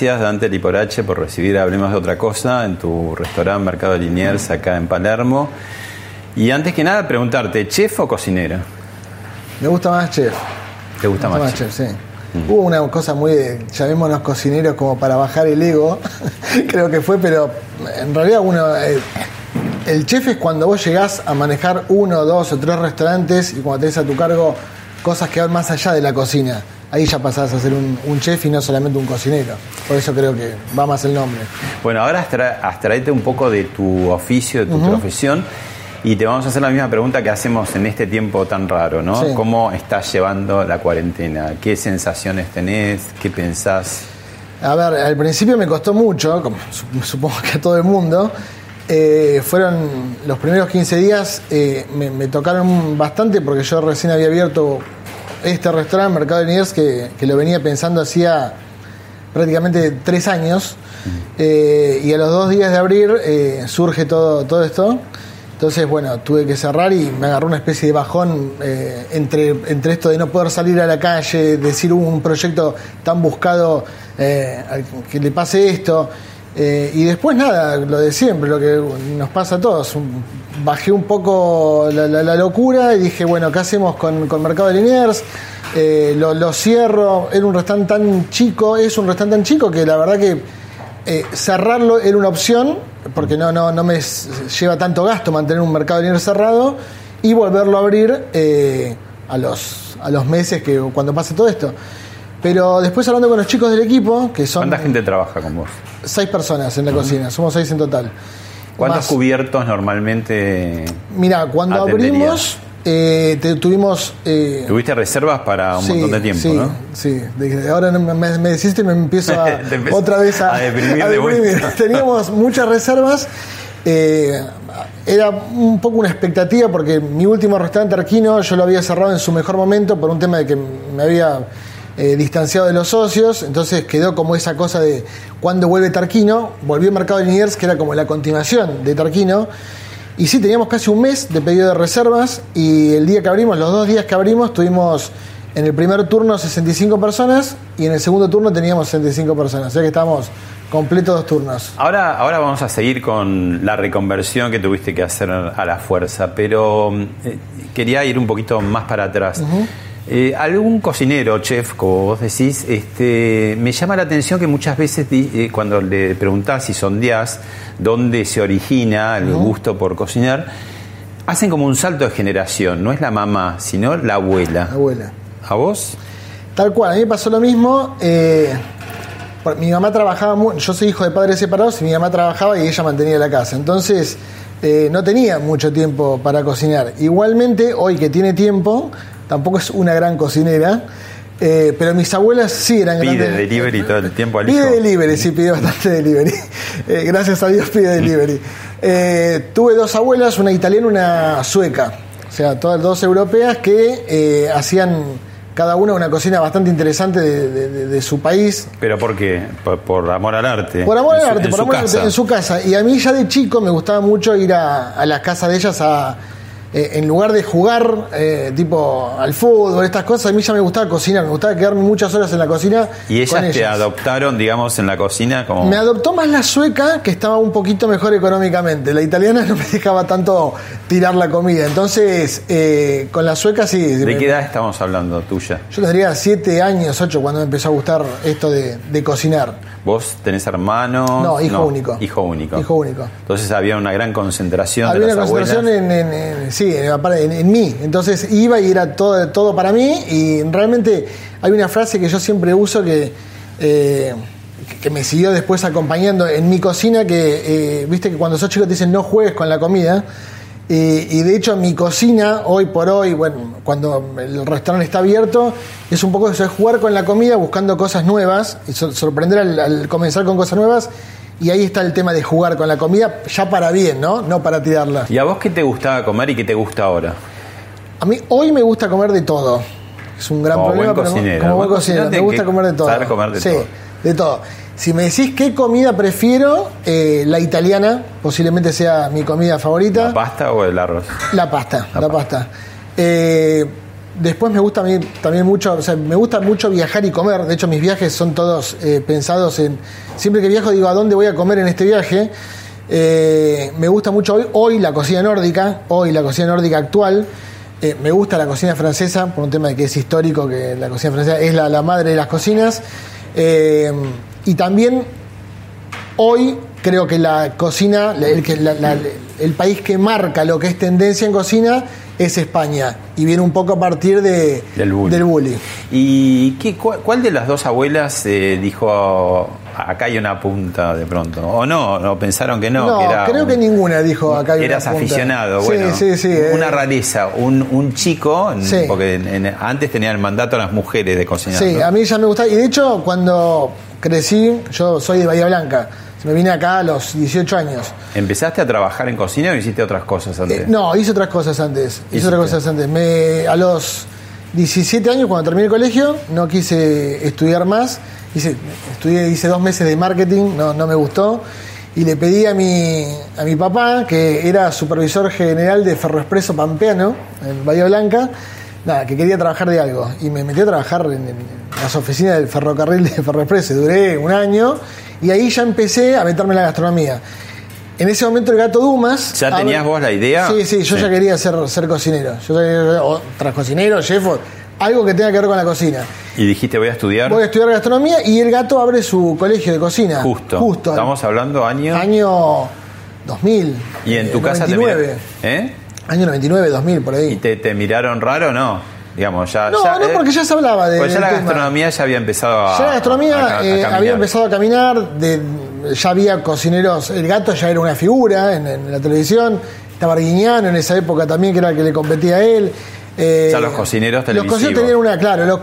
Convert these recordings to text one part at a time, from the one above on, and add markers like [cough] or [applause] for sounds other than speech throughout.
Gracias Dante Liporache por recibir Hablemos de otra cosa en tu restaurante Mercado Liniers acá en Palermo. Y antes que nada preguntarte, ¿chef o cocinera? Me gusta más chef. ¿Te gusta Me más, chef? sí. Hubo una cosa muy de, llamémonos cocineros como para bajar el ego, [laughs] creo que fue, pero en realidad uno, eh, el chef es cuando vos llegás a manejar uno, dos o tres restaurantes y cuando tenés a tu cargo cosas que van más allá de la cocina. Ahí ya pasás a ser un, un chef y no solamente un cocinero. Por eso creo que va más el nombre. Bueno, ahora abstra- abstraete un poco de tu oficio, de tu profesión, y te vamos a hacer la misma pregunta que hacemos en este tiempo tan raro, ¿no? Sí. ¿Cómo estás llevando la cuarentena? ¿Qué sensaciones tenés? ¿Qué pensás? A ver, al principio me costó mucho, como sup- supongo que a todo el mundo. Eh, fueron los primeros 15 días, eh, me, me tocaron bastante porque yo recién había abierto este restaurante, Mercado de Liniers, que, que lo venía pensando hacía prácticamente tres años. Eh, y a los dos días de abrir eh, surge todo, todo esto. Entonces, bueno, tuve que cerrar y me agarró una especie de bajón eh, entre, entre esto de no poder salir a la calle, decir un proyecto tan buscado que le pase esto. Eh, y después nada, lo de siempre, lo que nos pasa a todos. Bajé un poco la, la- la locura y dije, bueno, ¿qué hacemos con, con Mercado de Liniers? Eh, lo, lo cierro, era un restaurante tan chico, es un restaurante tan chico que la verdad que eh, cerrarlo era una opción, porque no, no, no me lleva tanto gasto mantener un mercado de dinero cerrado, y volverlo a abrir eh, a, los, a los meses que cuando pase todo esto. Pero después hablando con los chicos del equipo, que son ¿Cuánta gente trabaja con vos? seis personas en la cocina, somos seis en total. ¿Cuántos Más- cubiertos normalmente Mira, cuando atenderías? abrimos, eh, te- tuvimos... eh, tuviste reservas para un sí, montón de tiempo, sí, no? Sí, ahora me, me, decís y me empiezo a, [laughs] otra vez a, a deprimir de vuelta. [laughs] Teníamos muchas reservas. eh, era un poco una expectativa porque mi último restaurante arquino yo lo había cerrado en su mejor momento por un tema de que me había eh, distanciado de los socios, entonces quedó como esa cosa de cuando vuelve Tarquino, volvió Mercado de Liniers, que era como la continuación de Tarquino, y sí, teníamos casi un mes de pedido de reservas y el día que abrimos, los dos días que abrimos, tuvimos en el primer turno 65 personas y en el segundo turno teníamos 65 personas, o sea que estábamos completos dos turnos. Ahora, ahora vamos a seguir con la reconversión que tuviste que hacer a la fuerza, pero eh, quería ir un poquito más para atrás. Eh, algún cocinero, chef, como vos decís, este, me llama la atención que muchas veces di- eh, cuando le preguntás y sondeás dónde se origina el gusto por cocinar, hacen como un salto de generación, no es la mamá, sino la abuela. Abuela. ¿A vos? Tal cual, a mí me pasó lo mismo. eh, mi mamá trabajaba, yo soy hijo de padres separados y mi mamá trabajaba y ella mantenía la casa. Entonces, eh, no tenía mucho tiempo para cocinar. Igualmente, hoy que tiene tiempo, tampoco es una gran cocinera, eh, pero mis abuelas sí eran Pide grandes. delivery todo el tiempo al Pide hijo. delivery, sí, pide bastante delivery. [laughs] Eh, gracias a Dios pide delivery. Eh, tuve dos abuelas, una italiana y una sueca. O sea, todas dos europeas que eh, hacían cada una una cocina bastante interesante de, de- de- de su país. ¿Pero por qué? Por, por amor al arte. Por amor al arte, en por amor al arte, en su casa. Y a mí ya de chico me gustaba mucho ir a, a las casas de ellas a, eh, en lugar de jugar eh, tipo al fútbol, estas cosas, a mí ya me gustaba cocinar, me gustaba quedarme muchas horas en la cocina. ¿Y con ellas te adoptaron, digamos, en la cocina? Como... Me adoptó más la sueca, que estaba un poquito mejor económicamente. La italiana [laughs] no me dejaba tanto tirar la comida. Entonces, eh, con la sueca sí. ¿De me- qué edad estamos hablando tuya? Yo tendría 7 años, 8 cuando me empezó a gustar esto de, de cocinar. ¿Vos tenés hermanos? No, hijo único. Hijo único. Hijo único. Entonces había una gran concentración Había de una concentración en, en- en- sí, en, en- en mí. Entonces iba y era todo, todo para mí. Y realmente hay una frase que yo siempre uso que, eh, que me siguió después acompañando en mi cocina, que eh, viste que cuando sos chico te dicen no juegues con la comida. Y, y de hecho mi cocina, hoy por hoy, bueno, cuando el restaurante está abierto, es un poco eso, es jugar con la comida buscando cosas nuevas, y sor- sorprender al, al comenzar con cosas nuevas. Y ahí está el tema de jugar con la comida, ya para bien, ¿no? No para tirarla. ¿Y a vos qué te gustaba comer y qué te gusta ahora? A mí hoy me gusta comer de todo. Es un gran Como problema, buen cocinero. como buen cocinero, me gusta comer de todo. saber comer de sí, todo. de todo. Si me decís qué comida prefiero, eh, la italiana, posiblemente sea mi comida favorita. ¿La pasta o el arroz? La pasta, la, pasta. Eh, después me gusta a mí también mucho, o sea, me gusta mucho viajar y comer. De hecho, mis viajes son todos eh, pensados en. Siempre que viajo digo a dónde voy a comer en este viaje. Eh, me gusta mucho hoy, hoy la cocina nórdica, hoy la cocina nórdica actual. Me gusta la cocina francesa, por un tema de que es histórico, que la cocina francesa es la, madre de las cocinas. Y también Hoy creo que la cocina, el país que marca lo que es tendencia en cocina es España. Y viene un poco a partir de, Del bully. del bully. ¿Y qué, cuál, cuál de las dos abuelas eh, dijo acá hay una punta de pronto? ¿O no? ¿O pensaron que no? No, que era creo un- que ninguna dijo acá hay una Eras punta. aficionado, Sí, bueno. sí, sí, eh. Una rareza, un, un chico, porque en- en- antes tenía el mandato a las mujeres de cocinar. Sí, ¿no? a mí ya me gusta. Y de hecho, cuando crecí, yo soy de Bahía Blanca. Me vine acá a los 18 años. ¿Empezaste a trabajar en cocina o hiciste otras cosas antes? Eh, no, hice otras cosas antes. Hice otras cosas antes. Me, a los 17 años, cuando terminé el colegio, no quise estudiar más. Hice, estudié, hice dos meses de marketing, no, no me gustó. Y le pedí a mi, a mi papá, que era supervisor general de Ferroexpreso Pampeano, en Bahía Blanca, nada, que quería trabajar de algo. Y me metí a trabajar en, en las oficinas del ferrocarril de Ferroexpreso. Duré un año y ahí ya empecé a meterme en la gastronomía. En ese momento el gato Dumas. ¿Ya tenías vos la idea? Sí, sí, yo Sí. ya quería ser, ser cocinero. Yo ya quería- o tras cocinero, chef, o algo que tenga que ver con la cocina. Y dijiste voy a estudiar. Voy a estudiar gastronomía y el gato abre su colegio de cocina. Justo. Justo. Estamos hablando año. Año 2000. y en tu eh, casa 99. te mira- ¿Eh? Año 99, 2000, por ahí. ¿Y te, te miraron raro o no? Digamos, ya. No, ya, no, eh, porque ya se hablaba de. Pues ya la tema. gastronomía ya había empezado a. Ya la gastronomía a- a- a eh, había empezado a caminar, de, ya había cocineros, el gato ya era una figura en, en la televisión, estaba Arguiñano en esa época también, que era el que le competía a él. eh, Ya los cocineros Los televisivos. cocineros tenían una, claro, los-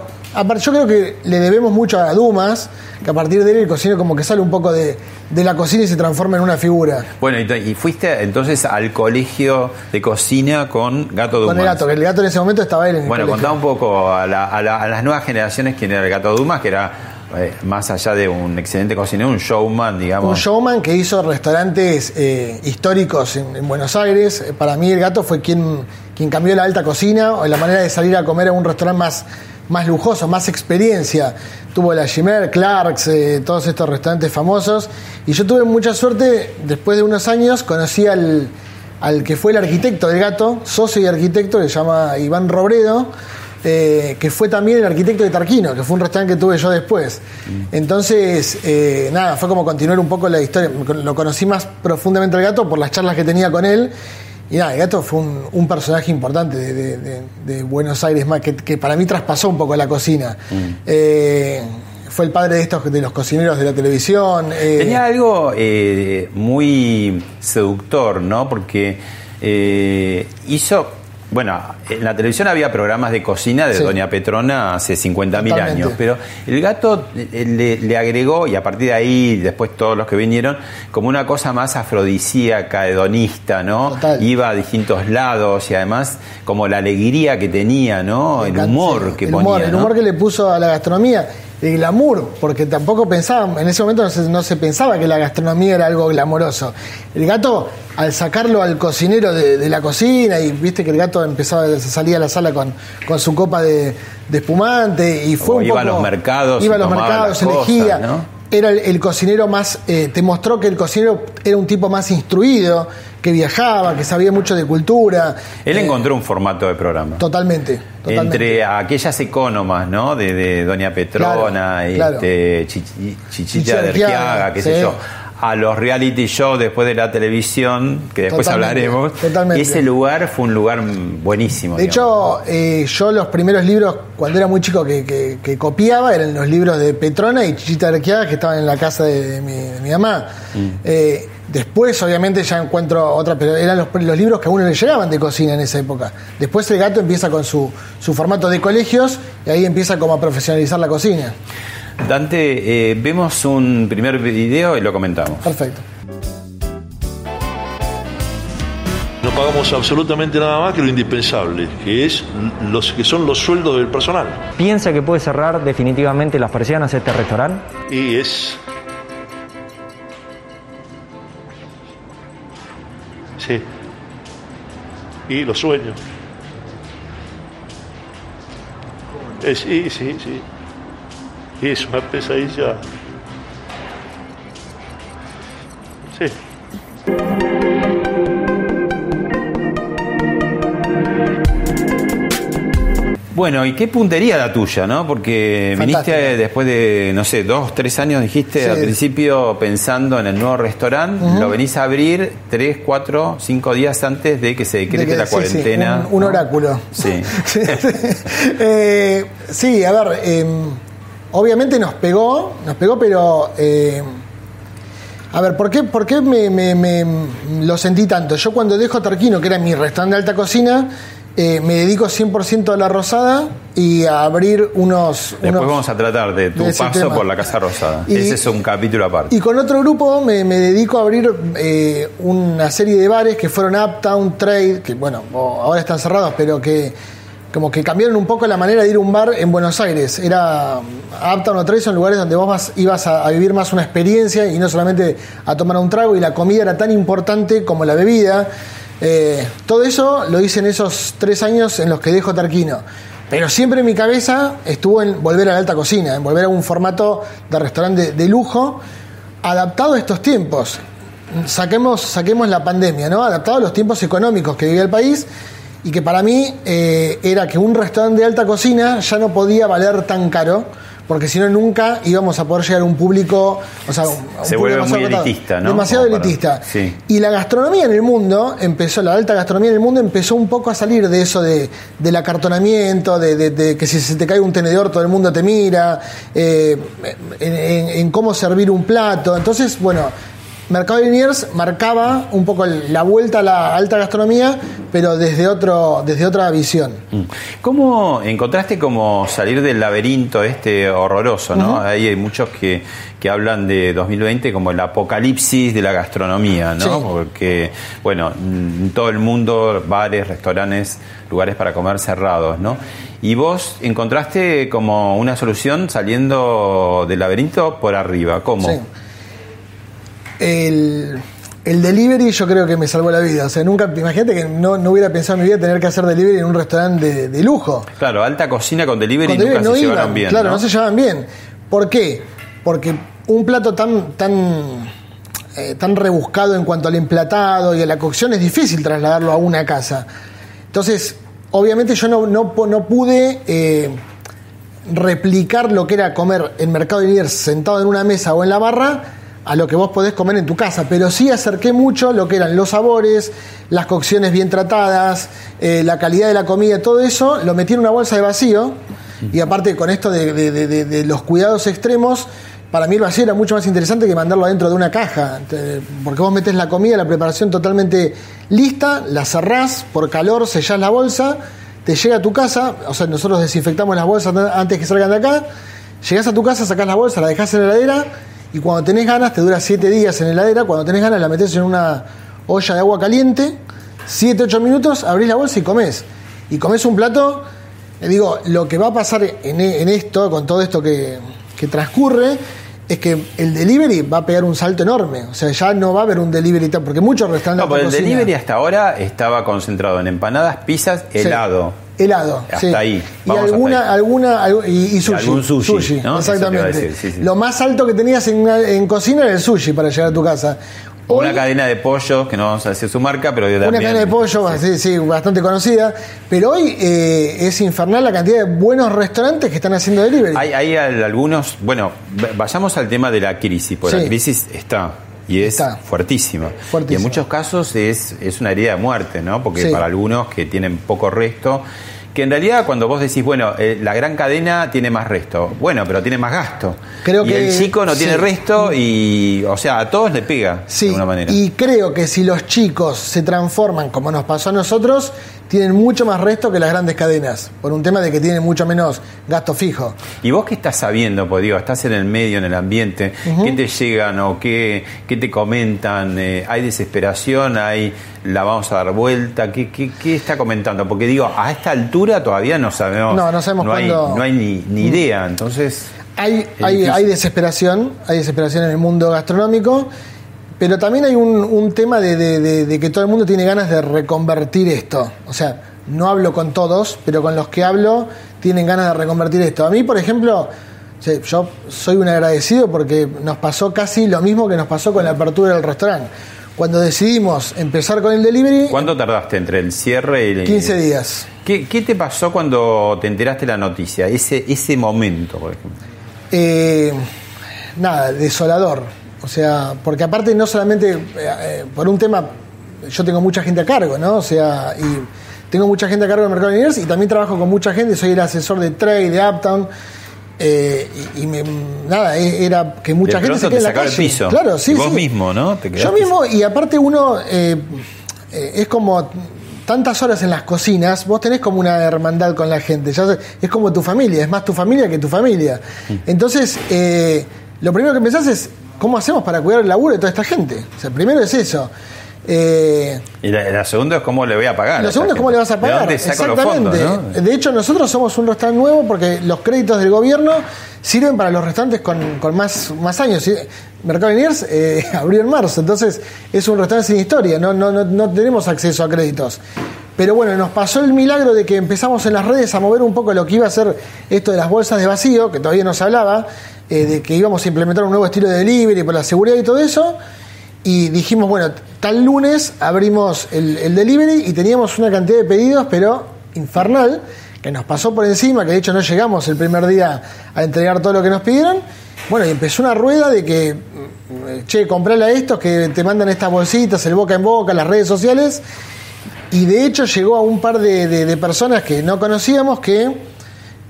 yo creo que le debemos mucho a Dumas, que a partir de él el cocinero como que sale un poco de, de la cocina y se transforma en una figura. Bueno, y, y fuiste entonces al colegio de cocina con Gato Dumas. Con el gato, que el gato en ese momento estaba él en el Bueno, contá un poco a, la- a la- a las nuevas generaciones quién era el Gato Dumas, que era eh, más allá de un excelente cocinero, un showman, digamos. Un showman que hizo restaurantes eh, históricos en, en Buenos Aires. Eh, Para mí el gato fue quien, quien cambió la alta cocina o la manera de salir a comer a un restaurante más, más lujoso, más experiencia. Tuvo la Gimer, Clarks, eh, todos estos restaurantes famosos. Y yo tuve mucha suerte, después de unos años conocí al, al que fue el arquitecto del gato, socio y arquitecto, que se llama Iván Robredo. eh, que fue también el arquitecto de Tarquino, que fue un restaurante que tuve yo después. Entonces, eh, nada, fue como continuar un poco la historia. Lo conocí más profundamente al gato por las charlas que tenía con él. Y nada, el gato fue un, un personaje importante de, de- de- de Buenos Aires, que, que para mí traspasó un poco la cocina. Eh, fue el padre de estos de los cocineros de la televisión. eh, Tenía algo eh, muy seductor, ¿no? Porque hizo. Bueno, en la televisión había programas de cocina de Sí. Doña Petrona hace 50.000 Totalmente. años, pero el gato eh, le, le agregó, y a partir de ahí, después todos los que vinieron, como una cosa más afrodisíaca, hedonista, ¿no? Total. Iba a distintos lados y además como la alegría que tenía, ¿no? El humor que el ponía. humor, el ¿no? humor que le puso a la gastronomía. El glamour, porque tampoco pensábamos, en ese momento no se, no se pensaba que la gastronomía era algo glamoroso. El gato, al sacarlo al cocinero de, de la cocina, y viste que el gato empezaba, salía a la sala con, con su copa de, de espumante, y fue O un iba a los mercados Iba a los mercados, se cosas, elegía. ¿no? Era el, el cocinero más, eh, te mostró que el cocinero era un tipo más instruido, que viajaba, que sabía mucho de cultura. Él Eh, encontró un formato de programa. Totalmente, totalmente. Entre aquellas economas, ¿no? De, de Doña Petrona, Claro, claro. este, Chichi- Chichita de Arquiaga, qué sé sí. yo. A los reality shows después de la televisión, que después Totalmente, hablaremos. totalmente. Ese lugar fue un lugar buenísimo. De digamos. hecho, eh, yo los primeros libros, cuando era muy chico, que, que- que copiaba, eran los libros de Petrona y Chichita Arqueada, que estaban en la casa de, de mi, de mi mamá. Mm. Eh, después, obviamente, ya encuentro otra, pero eran los, los libros que a uno le llegaban de cocina en esa época. Después el gato empieza con su, su formato de colegios y ahí empieza como a profesionalizar la cocina. Dante, eh, vemos un primer video y lo comentamos. Perfecto. No pagamos absolutamente nada más que lo indispensable, que es los que son los sueldos del personal. ¿Piensa que puede cerrar definitivamente las persianas este restaurante? Y es Sí. Y los sueños. Eh, sí, sí, sí. Es una pesadilla. Sí. Bueno, ¿y qué puntería la tuya, no? Porque Fantástica. viniste después de, no sé, dos, tres años, dijiste Sí. al principio pensando en el nuevo restaurante, lo venís a abrir tres, cuatro, cinco días antes de que se decrete De que- la sí, sí, cuarentena. un, oráculo. Sí. [laughs] sí, Eh, sí, a ver, eh, obviamente nos pegó, nos pegó, pero... eh, a ver, ¿por qué, por qué me, me- me- lo sentí tanto? Yo cuando dejo Tarquino, que era mi restaurante de alta cocina, eh, me dedico 100% a la rosada y a abrir unos... Después unos- vamos a tratar de tu de paso tema. por la Casa Rosada. Y- Ese es un capítulo aparte. Y con otro grupo me, me dedico a abrir eh, una serie de bares que fueron Uptown, Trade, que bueno, ahora están cerrados, pero que como que cambiaron un poco la manera de ir a un bar en Buenos Aires. Era Uptown o Trade son lugares donde vos vas- ibas a, a vivir más una experiencia y no solamente a tomar un trago y la comida era tan importante como la bebida. Eh, todo eso lo hice en esos tres años en los que dejo Tarquino. Pero siempre en mi cabeza estuvo en volver a la alta cocina, en volver a un formato de restaurante de, lujo adaptado a estos tiempos. Saquemos, saquemos la pandemia, ¿no? Adaptado a los tiempos económicos que vivía el país y que para mí eh, era que un restaurante de alta cocina ya no podía valer tan caro. Porque si no, nunca íbamos a poder llegar a un público. O sea, un Se vuelve muy elitista, ¿no? Demasiado Como para- elitista. Sí. Y la gastronomía en el mundo empezó, la alta gastronomía en el mundo empezó un poco a salir de eso de, del acartonamiento, de, de- de que si se te cae un tenedor todo el mundo te mira, eh, en, en- en cómo servir un plato. Entonces, bueno, Mercado de Liniers marcaba un poco la vuelta a la alta gastronomía, pero desde, otro, desde otra visión. Mm. ¿Cómo encontraste como salir del laberinto este horroroso, no? Ahí hay muchos que, que hablan de 2020 como el apocalipsis de la gastronomía, ¿no? Sí. Porque, bueno, en todo el mundo, bares, restaurantes, lugares para comer cerrados, ¿no? Y vos encontraste como una solución saliendo del laberinto por arriba, ¿cómo? Sí. El, el delivery yo creo que me salvó la vida. O sea, nunca, imagínate que no, no hubiera pensado en mi vida tener que hacer delivery en un restaurante de, de lujo. Claro, alta cocina con delivery Con nunca delivery se no llevaron iban, bien, Claro, ¿no? no se llevaban bien. ¿Por qué? Porque un plato tan, tan, eh, tan rebuscado en cuanto al emplatado y a la cocción es difícil trasladarlo a una casa. Entonces, obviamente yo no, no, no pude eh, replicar lo que era comer en Mercado de Liniers sentado en una mesa o en la barra a lo que vos podés comer en tu casa, pero sí acerqué mucho lo que eran los sabores, las cocciones bien tratadas, eh, la calidad de la comida, todo eso, lo metí en una bolsa de vacío y aparte con esto de, de- de- de- los cuidados extremos, para mí el vacío era mucho más interesante que mandarlo adentro de una caja, porque vos metés la comida, la preparación totalmente lista, la cerrás, por calor sellás la bolsa, te llega a tu casa, o sea, nosotros desinfectamos las bolsas antes que salgan de acá, llegás a tu casa, sacás la bolsa, la dejás en la heladera y cuando tenés ganas, te dura 7 días en la heladera, cuando tenés ganas la metés en una olla de agua caliente, 7, 8 minutos, abrís la bolsa y comés. Y comés un plato, eh, digo, lo que va a pasar en, en esto, con todo esto que, que transcurre es que el delivery va a pegar un salto enorme. O sea, ya no va a haber un delivery, tal- porque muchos restaurantes. No, pero el cocina- delivery hasta ahora estaba concentrado en empanadas, pizzas, Sí. Helado. Hasta sí. ahí. Y hasta alguna, ahí. alguna, algu- y, y sushi. algún sushi, a exactamente. sí, sí. Lo más alto que tenías en, una- en cocina era el sushi para llegar a tu casa. Hoy- una cadena de pollos, que no vamos a decir su marca, pero yo Una también. cadena de pollo, sí, sí, bastante conocida. Pero hoy eh, es infernal la cantidad de buenos restaurantes que están haciendo delivery. Hay, hay al- algunos, bueno, vayamos al tema de la crisis, porque la crisis está y es Está. fuertísima. Y en muchos casos es, es una herida de muerte, ¿no? Porque Sí. para algunos que tienen poco resto, que en realidad cuando vos decís, bueno, eh, la gran cadena tiene más resto, bueno, pero tiene más gasto. Creo y que- el chico no tiene resto y, o sea, a todos le pega Sí, de alguna manera. y creo que si los chicos se transforman como nos pasó a nosotros, tienen mucho más resto que las grandes cadenas, por un tema de que tienen mucho menos gasto fijo. ¿Y vos qué estás sabiendo? Pues digo, estás en el medio, en el ambiente, ¿qué te llegan o qué, qué te comentan? Eh, ¿Hay desesperación? ¿Hay la vamos a dar vuelta? ¿Qué, qué, qué está comentando? Porque digo, a esta altura todavía no sabemos. No, no sabemos hay, cuándo- no hay ni, ni idea, entonces. Hay, hay, hay desesperación, hay desesperación en el mundo gastronómico, pero también hay un, un tema de, de- de- de que todo el mundo tiene ganas de reconvertir esto. O sea, no hablo con todos, pero con los que hablo tienen ganas de reconvertir esto. A mí, por ejemplo, yo soy un agradecido porque nos pasó casi lo mismo que nos pasó con la apertura del restaurante. Cuando decidimos empezar con el delivery, ¿Cuánto tardaste entre el cierre y el. 15 días. ¿Qué, qué te pasó cuando te enteraste la noticia? Ese, ese momento, por ejemplo. Eh, nada, desolador. O sea, porque aparte no solamente eh, eh, por un tema, yo tengo mucha gente a cargo, ¿no? O sea, y tengo mucha gente a cargo del mercado de Universe y también trabajo con mucha gente, soy el asesor de Trade, de Uptown. eh, y, y me- nada, e- era que mucha De gente se quede en la sacaba el calle. piso. Claro, sí, Y vos sí. mismo, ¿no? Te Yo mismo, y aparte uno es como tantas horas en las cocinas, vos tenés como una hermandad con la gente, ya es como tu familia, es más tu familia que tu familia. Entonces, eh, lo primero que pensás es, ¿cómo hacemos para cuidar el laburo de toda esta gente? O sea, primero es eso. Eh, Y la, la segunda es cómo le voy a pagar. a lo esa segundo es cómo le vas a pagar. ¿De dónde saco los fondos? ¿no? De hecho, nosotros somos un restaurante nuevo porque los créditos del gobierno sirven para los restaurantes con, con más, más años. Mercado Liniers eh, [laughs] abrió en marzo, entonces es un restaurante sin historia, no, no, no, no tenemos acceso a créditos. Pero bueno, nos pasó el milagro de que empezamos en las redes a mover un poco lo que iba a ser esto de las bolsas de vacío, que todavía no se hablaba, eh, de que íbamos a implementar un nuevo estilo de delivery por la seguridad y todo eso. Y dijimos, bueno, tal lunes abrimos el, el delivery y teníamos una cantidad de pedidos, pero infernal, que nos pasó por encima, que de hecho no llegamos el primer día a entregar todo lo que nos pidieron. Bueno, y empezó una rueda de que, mm, che, comprale a estos que te mandan estas bolsitas, el boca en boca, las redes sociales. Y de hecho llegó a un par de personas que no conocíamos que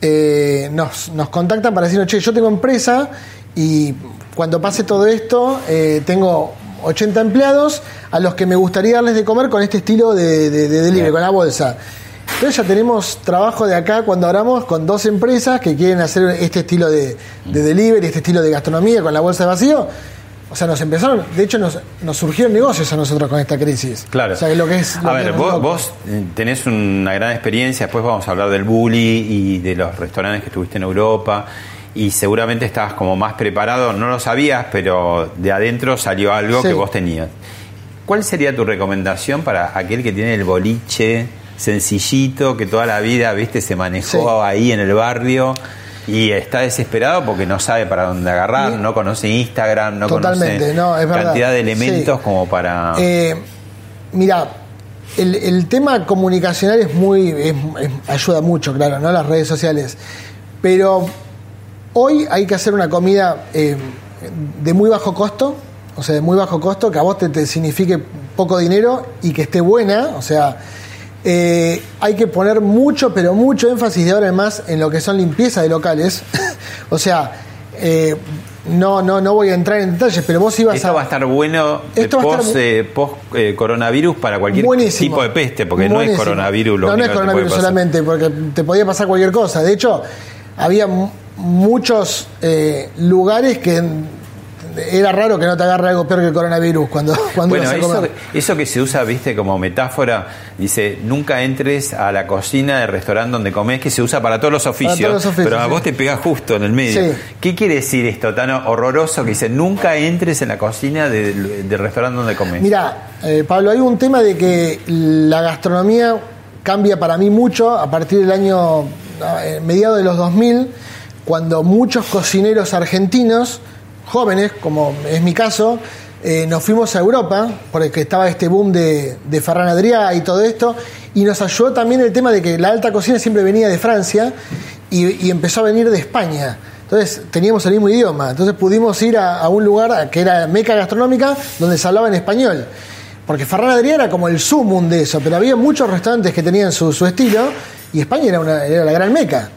eh, nos, nos contactan para decirnos, che, yo tengo empresa y cuando pase todo esto eh, tengo 80 empleados a los que me gustaría darles de comer con este estilo de, de, de delivery, con la bolsa. Entonces ya tenemos trabajo de acá cuando hablamos con dos empresas que quieren hacer este estilo de, de delivery, este estilo de gastronomía con la bolsa de vacío. O sea, nos empezaron, de hecho nos, nos surgieron negocios a nosotros con esta crisis. Claro. O sea, que lo que es... lo a que ver, vos, vos, eh, tenés una gran experiencia, después vamos a hablar del bully y de los restaurantes que estuviste en Europa y seguramente estabas como más preparado, no lo sabías, pero de adentro salió algo Sí. que vos tenías. ¿Cuál sería tu recomendación para aquel que tiene el boliche sencillito, que toda la vida, viste, se manejó Sí. ahí en el barrio? Y está desesperado porque no sabe para dónde agarrar, no conoce Instagram, no Totalmente, conoce no, es verdad. cantidad de elementos Sí. como para... Eh, mira, el, el tema comunicacional es muy. es- es- ayuda mucho, claro, ¿no? Las redes sociales. Pero hoy hay que hacer una comida eh, de muy bajo costo, o sea, de muy bajo costo, que a vos te, te signifique poco dinero y que esté buena, o sea. Eh, hay que poner mucho, pero mucho énfasis de ahora en más en lo que son limpieza de locales. [laughs] o sea, eh, no, no, no voy a entrar en detalles, pero vos ibas Esto va a estar bueno Esto va a post, estar- eh, post, eh, coronavirus para cualquier Buenísimo. tipo de peste, porque no es coronavirus lo No, no es coronavirus solamente, porque te podía pasar cualquier cosa. De hecho, había mu- muchos eh, lugares que era raro que no te agarre algo peor que el coronavirus cuando, [laughs] cuando Bueno, ibas a eso, comer. eso que se usa, viste, como metáfora, dice, nunca entres a la cocina del restaurante donde comes, que se usa para todos los oficios, todos los oficios, pero a sí. vos te pegás justo en el medio. Sí. ¿Qué quiere decir esto tan horroroso que dice, nunca entres en la cocina del, del restaurante donde comes? Mira, eh, Pablo, hay un tema de que la gastronomía cambia para mí mucho a partir del año eh, mediado de los 2000, cuando muchos cocineros argentinos, jóvenes, como es mi caso, eh, nos fuimos a Europa, porque estaba este boom de, de Ferran Adrià y todo esto, y nos ayudó también el tema de que la alta cocina siempre venía de Francia y, y empezó a venir de España. Entonces teníamos el mismo idioma, entonces pudimos ir a, a un lugar que era meca gastronómica donde se hablaba en español. Porque Ferran Adrià era como el sumum de eso, pero había muchos restaurantes que tenían su, su estilo y España era, una, era la gran meca.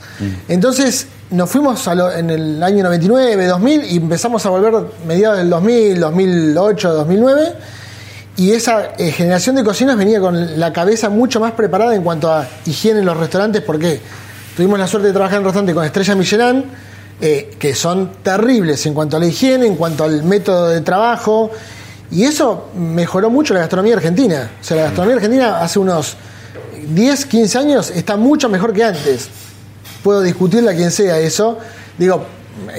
Entonces nos fuimos a lo- en el año 99, 2000 y empezamos a volver mediados del 2000, 2008, 2009 y esa eh, generación de cocineros venía con la cabeza mucho más preparada en cuanto a higiene en los restaurantes porque tuvimos la suerte de trabajar en restaurantes con estrella Michelin eh, que son terribles en cuanto a la higiene, en cuanto al método de trabajo y eso mejoró mucho la gastronomía argentina. O sea, la gastronomía argentina hace unos 10, 15 años está mucho mejor que antes. Puedo discutirle a quien sea eso. Digo,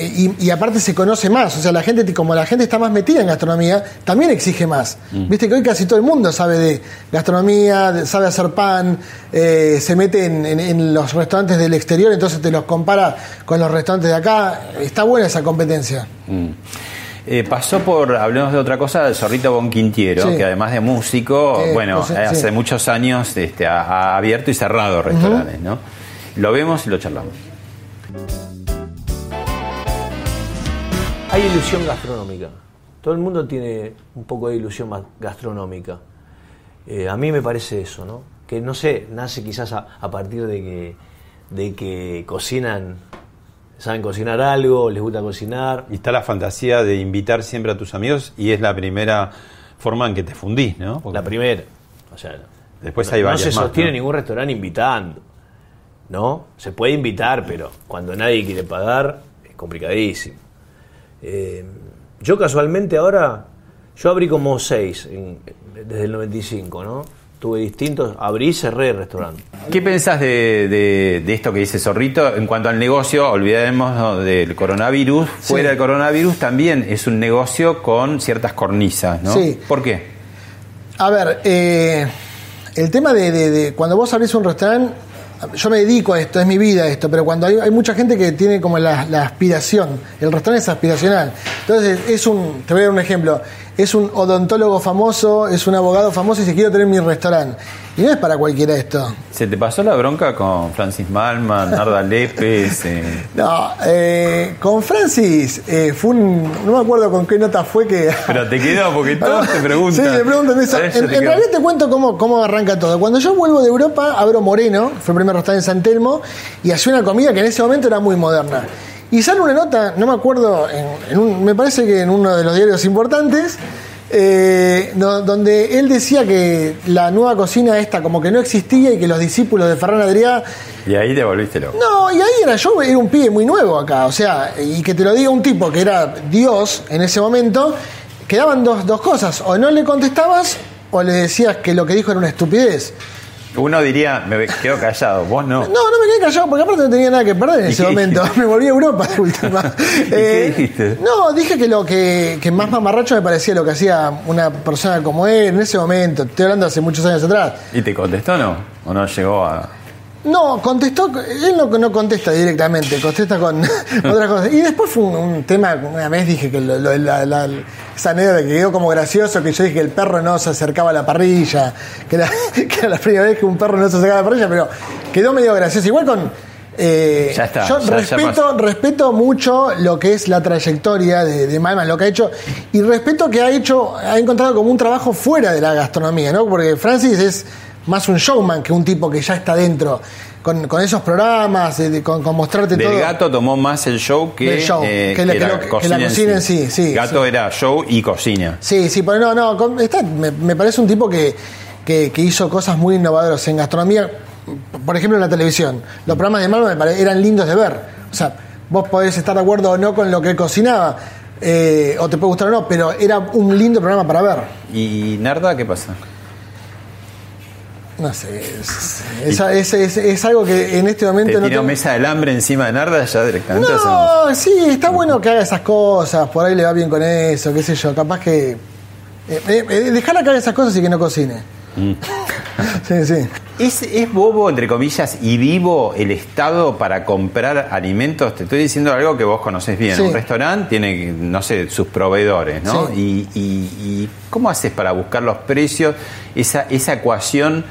y, y aparte se conoce más. O sea, la gente, como la gente está más metida en gastronomía, también exige más. Viste que hoy casi todo el mundo sabe de gastronomía, sabe hacer pan, eh, se mete en, en- en los restaurantes del exterior, entonces te los compara con los restaurantes de acá. Está buena esa competencia. Mm. Eh, pasó por, hablemos de otra cosa, el Zorrito Bonquintiero, Sí. que además de músico, Eh, bueno, pues, sí. hace muchos años este, ha, ha abierto y cerrado restaurantes, ¿no? Lo vemos y lo charlamos. Hay ilusión gastronómica. Todo el mundo tiene un poco de ilusión gastronómica. Eh, a mí me parece eso, ¿no? Que no sé, nace quizás a, a partir de que, de que cocinan, saben cocinar algo, les gusta cocinar. Y está la fantasía de invitar siempre a tus amigos y es la primera forma en que te fundís, ¿no? Porque La primera. O sea, Después no, hay no varias se más, sostiene ¿no? ningún restaurante invitando. ¿No? Se puede invitar, pero cuando nadie quiere pagar, es complicadísimo. Eh, yo casualmente ahora, yo abrí como seis en- desde el 95, ¿no? Tuve distintos, abrí y cerré restaurantes. ¿Qué pensás de, de- de esto que dice Zorrito en cuanto al negocio? Olvidemos ¿no? del coronavirus. Fuera del coronavirus también es un negocio con ciertas cornisas, ¿no? Sí. ¿Por qué? A ver, eh, el tema de, de- de cuando vos abrís un restaurante, yo me dedico a esto, es mi vida esto, pero cuando hay, hay mucha gente que tiene como la, la aspiración, el restaurante es aspiracional. Entonces, es un, te voy a dar un ejemplo, es un odontólogo famoso, es un abogado famoso y dice, quiero tener mi restaurante. Y no es para cualquiera esto. ¿Se te pasó la bronca con Francis Malman, Narda Lépez? [laughs] eh? No, eh, con Francis eh, fue un. No me acuerdo con qué nota fue que. [laughs] Pero te quedó porque todos te preguntan. Sí, me preguntan eso. En, en realidad te cuento cómo, cómo arranca todo. Cuando yo vuelvo de Europa, abro Moreno, fue el primer restaurante en San Telmo, y hacía una comida que en ese momento era muy moderna. Y sale una nota, no me acuerdo, en, en un- me parece que en uno de los diarios importantes, eh, no- donde él decía que la nueva cocina esta como que no existía y que los discípulos de Ferran Adrià Y ahí te volviste loco. no, y ahí era yo, era un pibe muy nuevo acá, o sea, y que te lo diga un tipo que era Dios en ese momento, quedaban dos, dos cosas, o no le contestabas o le decías que lo que dijo era una estupidez. Uno diría, me quedo callado, vos no. No, no me quedé callado porque aparte no tenía nada que perder en ¿Y ese momento. dijiste? [laughs] Me volví a Europa de última. [laughs] qué dijiste? No, dije que lo que, que más mamarracho me parecía lo que hacía una persona como él en ese momento. Estoy hablando hace muchos años atrás. ¿Y te contestó no? ¿O no llegó a.? No, contestó, él no, no contesta directamente, contesta con [laughs] otras cosas. Y después fue un, un tema, una vez dije que lo- lo- la, la- esa anécdota que quedó como gracioso, que yo dije que el perro no se acercaba a la parrilla, que era, [laughs] que era la primera vez que un perro no se acercaba a la parrilla, pero quedó medio gracioso. Igual con... eh, Ya está, yo ya- respeto, respeto mucho lo que es la trayectoria de, de Malman, lo que ha hecho, y respeto que ha hecho, ha encontrado como un trabajo fuera de la gastronomía, ¿no? Porque Francis es más un showman que un tipo que ya está dentro, con, con esos programas, de- de- con, con mostrarte Del todo. gato tomó más el show que, show, eh, que la- que la, lo- que cocina, la cocina en sí, sí, Gato sí. era show y cocina. Sí, sí, pero no, no, con- está- me, me parece un tipo que, que, hizo cosas muy innovadoras en gastronomía, por ejemplo en la televisión. Los programas de Malman me pare- eran lindos de ver. O sea, vos podés estar de acuerdo o no con lo que cocinaba. Eh, o te puede gustar o no, pero era un lindo programa para ver. ¿Y Narda qué pasa? No sé, es, es- es- es- algo que en este ¿Te momento no tiene tengo- mesa del hambre encima de Narda ya directamente? hacemos- No, sí, está bueno que haga esas cosas, por ahí le va bien con eso, qué sé yo, capaz que... Eh, eh, eh, dejala que haga esas cosas y que no cocine. Mm. [laughs] sí, sí. ¿Es, ¿Es bobo, entre comillas, y vivo el Estado para comprar alimentos? Te estoy diciendo algo que vos conocés bien. Sí. Un restaurante tiene, no sé, sus proveedores, ¿no? Sí. Y, y- y ¿cómo haces para buscar los precios? Esa, esa ecuación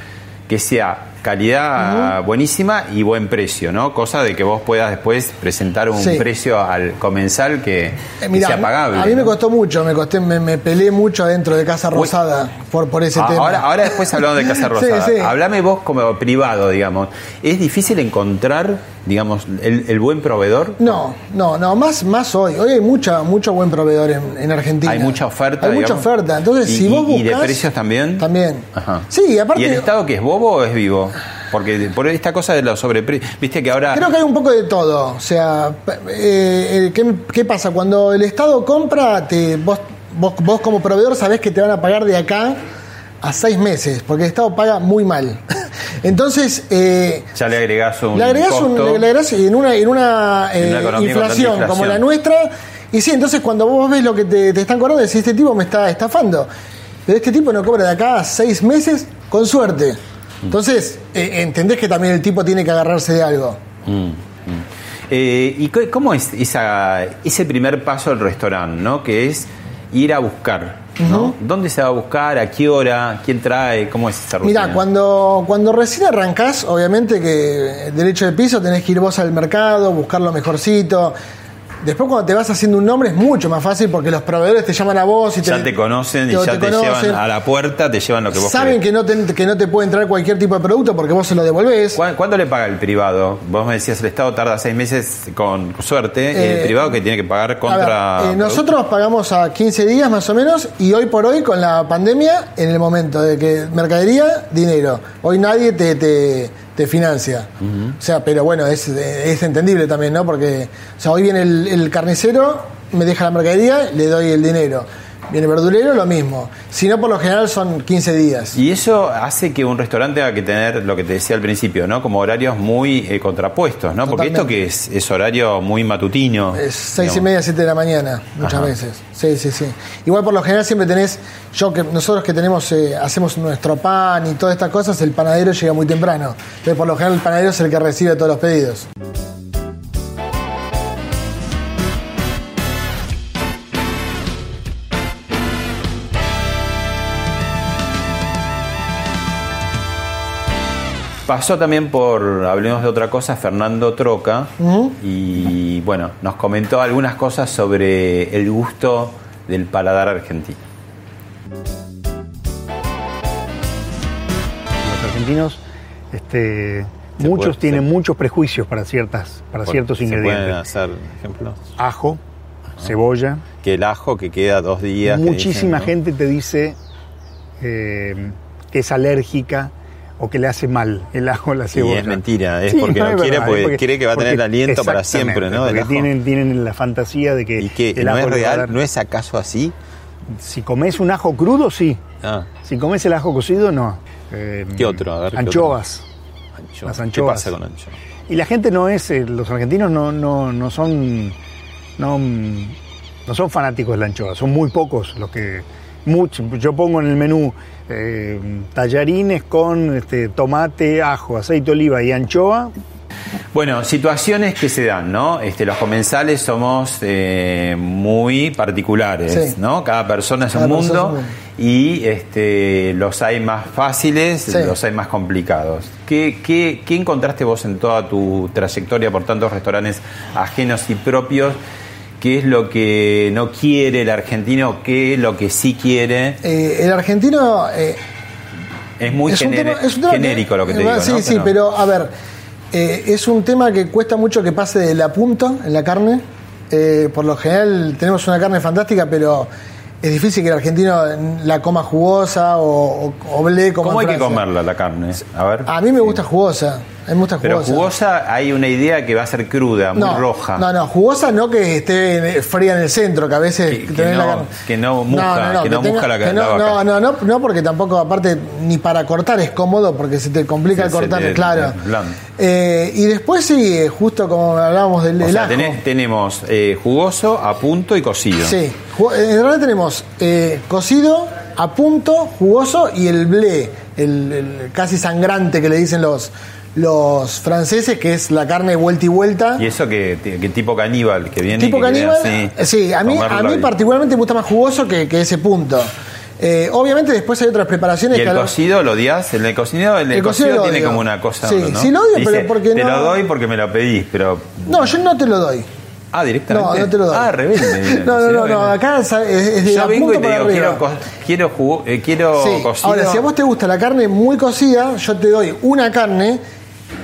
que sea calidad buenísima y buen precio, ¿no? Cosa de que vos puedas después presentar un Sí. precio al comensal que, Eh, que sea pagable. a mí me costó mucho, me costé, me, me peleé mucho adentro de Casa Rosada por, por ese Ah, tema. Ahora, ahora después hablamos de Casa [laughs] Sí, Rosada. sí. Hablame vos como privado, digamos. ¿Es difícil encontrar, digamos, el, el buen proveedor? No, no, no, más, más hoy. Hoy hay mucha, mucho buen proveedor en, en Argentina. Hay mucha oferta. Hay mucha oferta. Entonces, ¿Y, si vos y- y de precios también? También. Ajá. Sí, aparte. ¿Y el Estado que es bobo o es vivo? Porque por esta cosa de los sobreprecios. Viste que ahora. Creo que hay un poco de todo. O sea, eh, ¿qué, qué pasa? Cuando el Estado compra, te, vos, vos, vos como proveedor sabés que te van a pagar de acá a seis meses, porque el Estado paga muy mal. [laughs] Entonces, eh, Ya le agregás un. le agregás, un- le agregás en una, en una, En eh, una tanta inflación, como inflación. la nuestra. Y sí, entonces cuando vos ves lo que te, te están cobrando, decís, este tipo me está estafando. Pero este tipo no cobra de acá a seis meses, con suerte. Entonces, eh, entendés que también el tipo tiene que agarrarse de algo. Mm, mm. Eh, ¿Y cómo es esa, ese primer paso al restaurante, ¿no? Que es ir a buscar, ¿no? ¿Dónde se va a buscar? ¿A qué hora? ¿Quién trae? ¿Cómo es esa rutina? Mira, cuando, cuando recién arrancás, obviamente que derecho de piso tenés que ir vos al mercado, buscar lo mejorcito. Después cuando te vas haciendo un nombre es mucho más fácil porque los proveedores te llaman a vos y te, Ya te conocen y te- ya te te, conocen. llevan a la puerta, te llevan lo que vos Saben querés. que no, te, que no te puede entrar cualquier tipo de producto porque vos se lo devolvés. ¿Cuá- ¿Cuándo le paga el privado? Vos me decías, el Estado tarda seis meses con suerte. Eh, el privado que tiene que pagar contra. ver, eh, nosotros pagamos a 15 días más o menos y hoy por hoy con la pandemia, en el momento de que mercadería, dinero. Hoy nadie te, te, financia. O sea, pero bueno, es, es entendible también, ¿no? Porque o sea, hoy viene el, el carnicero, me deja la mercadería, le doy el dinero. Viene el verdulero, lo mismo. Si no, por lo general son 15 días. Y eso hace que un restaurante tenga que tener lo que te decía al principio, ¿no? Como horarios muy eh, contrapuestos, ¿no? Porque esto que es, es horario muy matutino. Es seis y digamos. media, siete de la mañana, muchas Ajá. veces. Sí, sí, sí. Igual por lo general siempre tenés, yo que nosotros que tenemos, eh, hacemos nuestro pan y todas estas cosas, el panadero llega muy temprano. Entonces por lo general el panadero es el que recibe todos los pedidos. Pasó también por, hablemos de otra cosa, Fernando Troca. Y bueno, nos comentó algunas cosas sobre el gusto del paladar argentino. Los argentinos, este, muchos puede- tienen se- muchos prejuicios para ciertas, para ciertos ¿Se pueden ingredientes. hacer ejemplos? Ajo, cebolla. Que el ajo que queda dos días. Muchísima dicen, ¿no? gente te dice eh, que es alérgica o que le hace mal el ajo o la Y cebolla. es mentira, es porque no quiere, verdad, porque es cree que va a tener porque- aliento para siempre, ¿no? Porque tienen, tienen la fantasía de que, ¿Y que el no ajo es real? dar- ¿No es acaso así? Si comes un ajo crudo, sí. Ah, Si comes el ajo cocido, no. Eh, ¿Qué otro? A ver, ¿qué anchoas. ancho. Las ¿Qué anchoas. pasa con ancho? Y la gente no es, eh, los argentinos no, no, no son, no, no son fanáticos de la anchoa, son muy pocos los que, mucho, yo pongo en el menú eh, tallarines con este, tomate, ajo, aceite de oliva y anchoa, Bueno, situaciones que se dan, ¿no? Este, los comensales somos eh, muy particulares, Sí. ¿no? Cada persona es Cada un mundo es un mundo. y este, los hay más fáciles, Sí. los hay más complicados. ¿Qué, qué, qué encontraste vos en toda tu trayectoria por tantos restaurantes ajenos y propios? ¿Qué es lo que no quiere el argentino? ¿Qué es lo que sí quiere? Eh, el argentino eh, Es muy es un genere- tema- es un tema genérico que- lo que te eh, digo, Sí, ¿no? sí, pero a ver, eh, es un tema que cuesta mucho que pase de la punta en la carne. Por lo general tenemos una carne fantástica, pero es difícil que el argentino la coma jugosa o, o, o blé como ¿Cómo hay que comerla la carne? A ver. A mí me gusta jugosa. Pero jugosa. hay una idea que va a ser cruda, muy no, roja. No, no, jugosa no que esté fría en el centro, que a veces Que- no- la que no muzca, que no muzca la- no, vaca. no, no, no, no, porque tampoco, aparte, ni para cortar es cómodo porque se te complica Sí, el cortar, claro. Eh, y después sí, eh, justo como hablábamos del, O del sea, ajo. tenés- tenemos eh, jugoso, a punto y cocido. Sí, en realidad tenemos eh, cocido, a punto, jugoso y el blé, el, el casi sangrante que le dicen los, los franceses, que es la carne vuelta y vuelta. Y eso que, que tipo caníbal, que viene tipo y que queda caníbal, así, sí, a mí, a mí particularmente me gusta más jugoso que, que ese punto. Eh, obviamente después hay otras preparaciones ¿Y el cocido lo odias? El, cocinado, el, El cocido cocido tiene como una cosa, Sí, ¿no? sí lo odio, Dice, pero porque Te no- lo doy porque me lo pedís, pero... No, yo no te lo doy. Ah, directamente. No, no te lo doy. Ah, rebelde. [laughs] no, no, no, no, acá es, es de Yo vengo y te digo, quiero, co- quiero, jugo- eh, quiero Sí, cocido. Ahora, si a vos te gusta la carne muy cocida, yo te doy una carne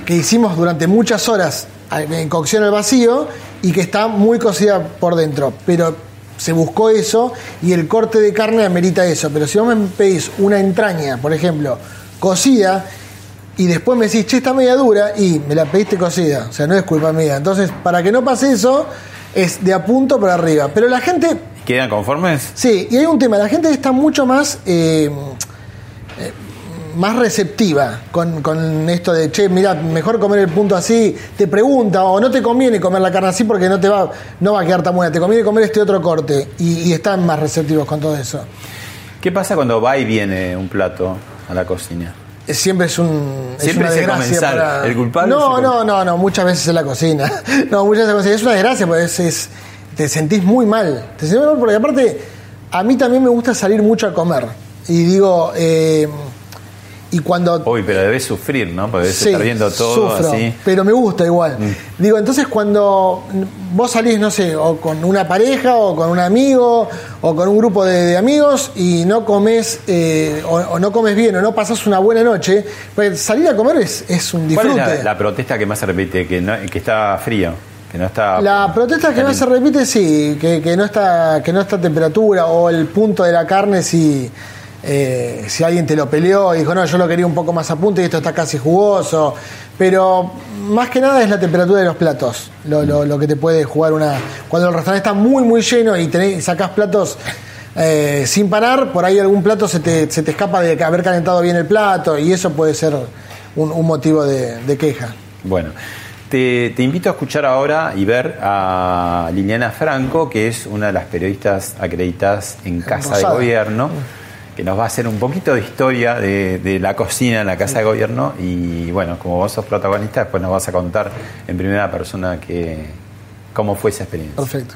que hicimos durante muchas horas en cocción al vacío y que está muy cocida por dentro. Pero se buscó eso y el corte de carne amerita eso. Pero si vos me pedís una entraña, por ejemplo, cocida, y después me decís, che, está media dura, y me la pediste cocida. O sea, no es culpa mía. Entonces, para que no pase eso, es de a punto para arriba. Pero la gente ¿Quedan conformes? Sí, y hay un tema, la gente está mucho más eh, más receptiva con, con esto de, che, mira, mejor comer el punto así, te pregunta, o no te conviene comer la carne así porque no te va, no va a quedar tan buena, te conviene comer este otro corte, y, y están más receptivos con todo eso. ¿Qué pasa cuando va y viene un plato a la cocina? Siempre es un Siempre una es desgracia para- el culpable No, no, no, no, muchas veces en la cocina. [laughs] No, muchas veces es una desgracia porque es, es- te sentís muy mal. Te sentís muy mal porque aparte a mí también me gusta salir mucho a comer. Y digo, eh, y cuando Uy, pero debes sufrir, ¿no? Porque debes Sí, estar viendo todo sufro, así. Mm. Pero me gusta igual. Digo, entonces cuando vos salís, no sé, o con una pareja, o con un amigo, o con un grupo de, de amigos, y no comes, eh, o, o no comes bien, o no pasás una buena noche, pues salir a comer es, es un ¿Cuál disfrute. es la, la protesta que más se repite? Que, no- que está frío, que no está... La protesta que más se repite, sí, que, que no está que no está temperatura o el punto de la carne si eh, si alguien te lo peleó y dijo no yo lo quería un poco más a punto y esto está casi jugoso, pero más que nada es la temperatura de los platos lo, lo- lo que te puede jugar una cuando el restaurante está muy muy lleno y tenés, sacás platos eh, sin parar, por ahí algún plato se te, se te escapa de haber calentado bien el plato y eso puede ser un, un motivo de, de queja. Bueno, te, te invito a escuchar ahora y ver a Liliana Franco, que es una de las periodistas acreditadas en Casa de Rosada. Gobierno, que nos va a hacer un poquito de historia de, de la cocina en la Casa de Gobierno. Y bueno, como vos sos protagonista, después nos vas a contar en primera persona que, cómo fue esa experiencia. Perfecto.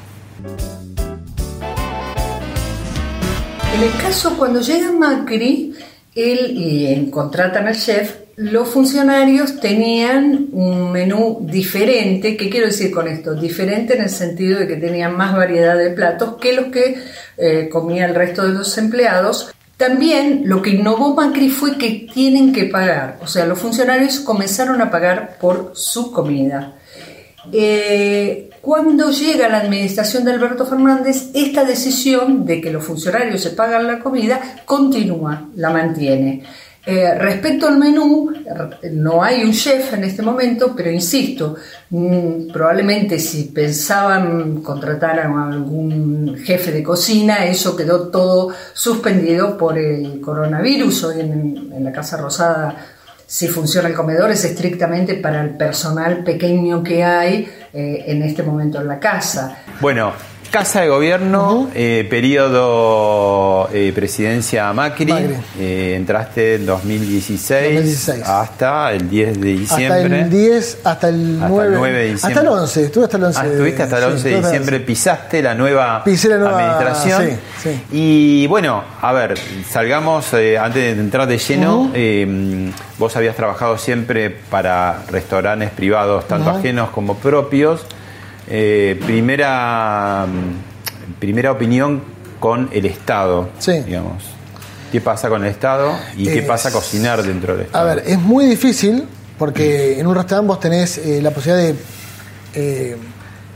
En el caso cuando llega Macri, él y contratan al chef, los funcionarios tenían un menú diferente. ¿Qué quiero decir con esto? Diferente en el sentido de que tenían más variedad de platos que los que eh, comía el resto de los empleados. También lo que innovó Macri fue que tienen que pagar, o sea, los funcionarios comenzaron a pagar por su comida. Eh, cuando llega la administración de Alberto Fernández, esta decisión de que los funcionarios se pagan la comida continúa, la mantiene. Eh, respecto al menú, no hay un chef en este momento, pero insisto, mm, probablemente si pensaban contratar a algún jefe de cocina, eso quedó todo suspendido por el coronavirus. Hoy en, en la Casa Rosada si funciona el comedor es estrictamente para el personal pequeño que hay eh, en este momento en la casa. Bueno, Casa de Gobierno, eh, periodo eh, presidencia Macri, Macri. eh, entraste en 2016, 2016. hasta el 10 de diciembre. Hasta el 10, hasta el Hasta 9. el 9 de diciembre. Hasta el 11, estuve hasta el 11. Ah, estuviste hasta el sí, 11 de estuve hasta el diciembre, 11. pisaste la nueva, la nueva- administración. sí, sí. Y bueno, a ver, salgamos, eh, antes de entrar de lleno, eh, vos habías trabajado siempre para restaurantes privados, tanto Ujú. ajenos como propios. Eh, primera, primera opinión con el Estado, Sí. digamos. ¿Qué pasa con el Estado y qué Es- pasa cocinar dentro del A Estado? ver, es muy difícil porque en un restaurante vos tenés eh, la posibilidad de eh,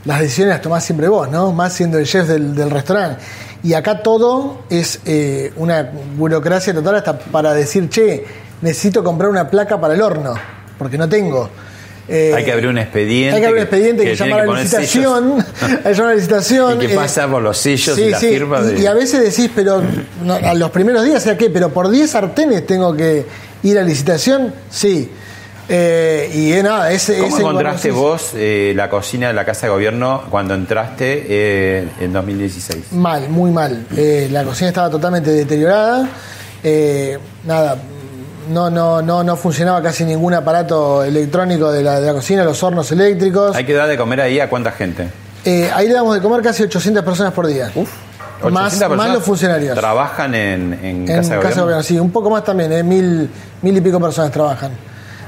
las decisiones las tomás siempre vos, ¿no? Más siendo el chef del, del restaurante. Y acá todo es eh, una burocracia total hasta para decir, che, necesito comprar una placa para el horno, porque no tengo. Eh, Hay que abrir un expediente. Hay que abrir un expediente que, tiene llama a la poner licitación. Hay que llamar a la licitación. Y que eh, pasa por los sellos sí, y la sí, firma y, de- y a veces decís, pero no, a los primeros días, ¿sea qué? ¿Pero por 10 sartenes tengo que ir a licitación? Sí. Eh, y eh, nada, ese, ¿Cómo ese encontraste vos eh, la cocina de la Casa de Gobierno cuando entraste eh, en 2016? Mal, muy mal. Eh, la cocina estaba totalmente deteriorada. Eh, nada, no, no, no, no funcionaba casi ningún aparato electrónico de la, de la cocina, los hornos eléctricos. ¿Hay que dar de comer ahí a cuánta gente? Eh, ahí le damos de comer casi 800 personas por día. Uf. Más, 800 más los funcionarios. ¿Trabajan en, en En Casa de Gobierno? sí, un poco más también, eh, mil, mil y pico personas trabajan.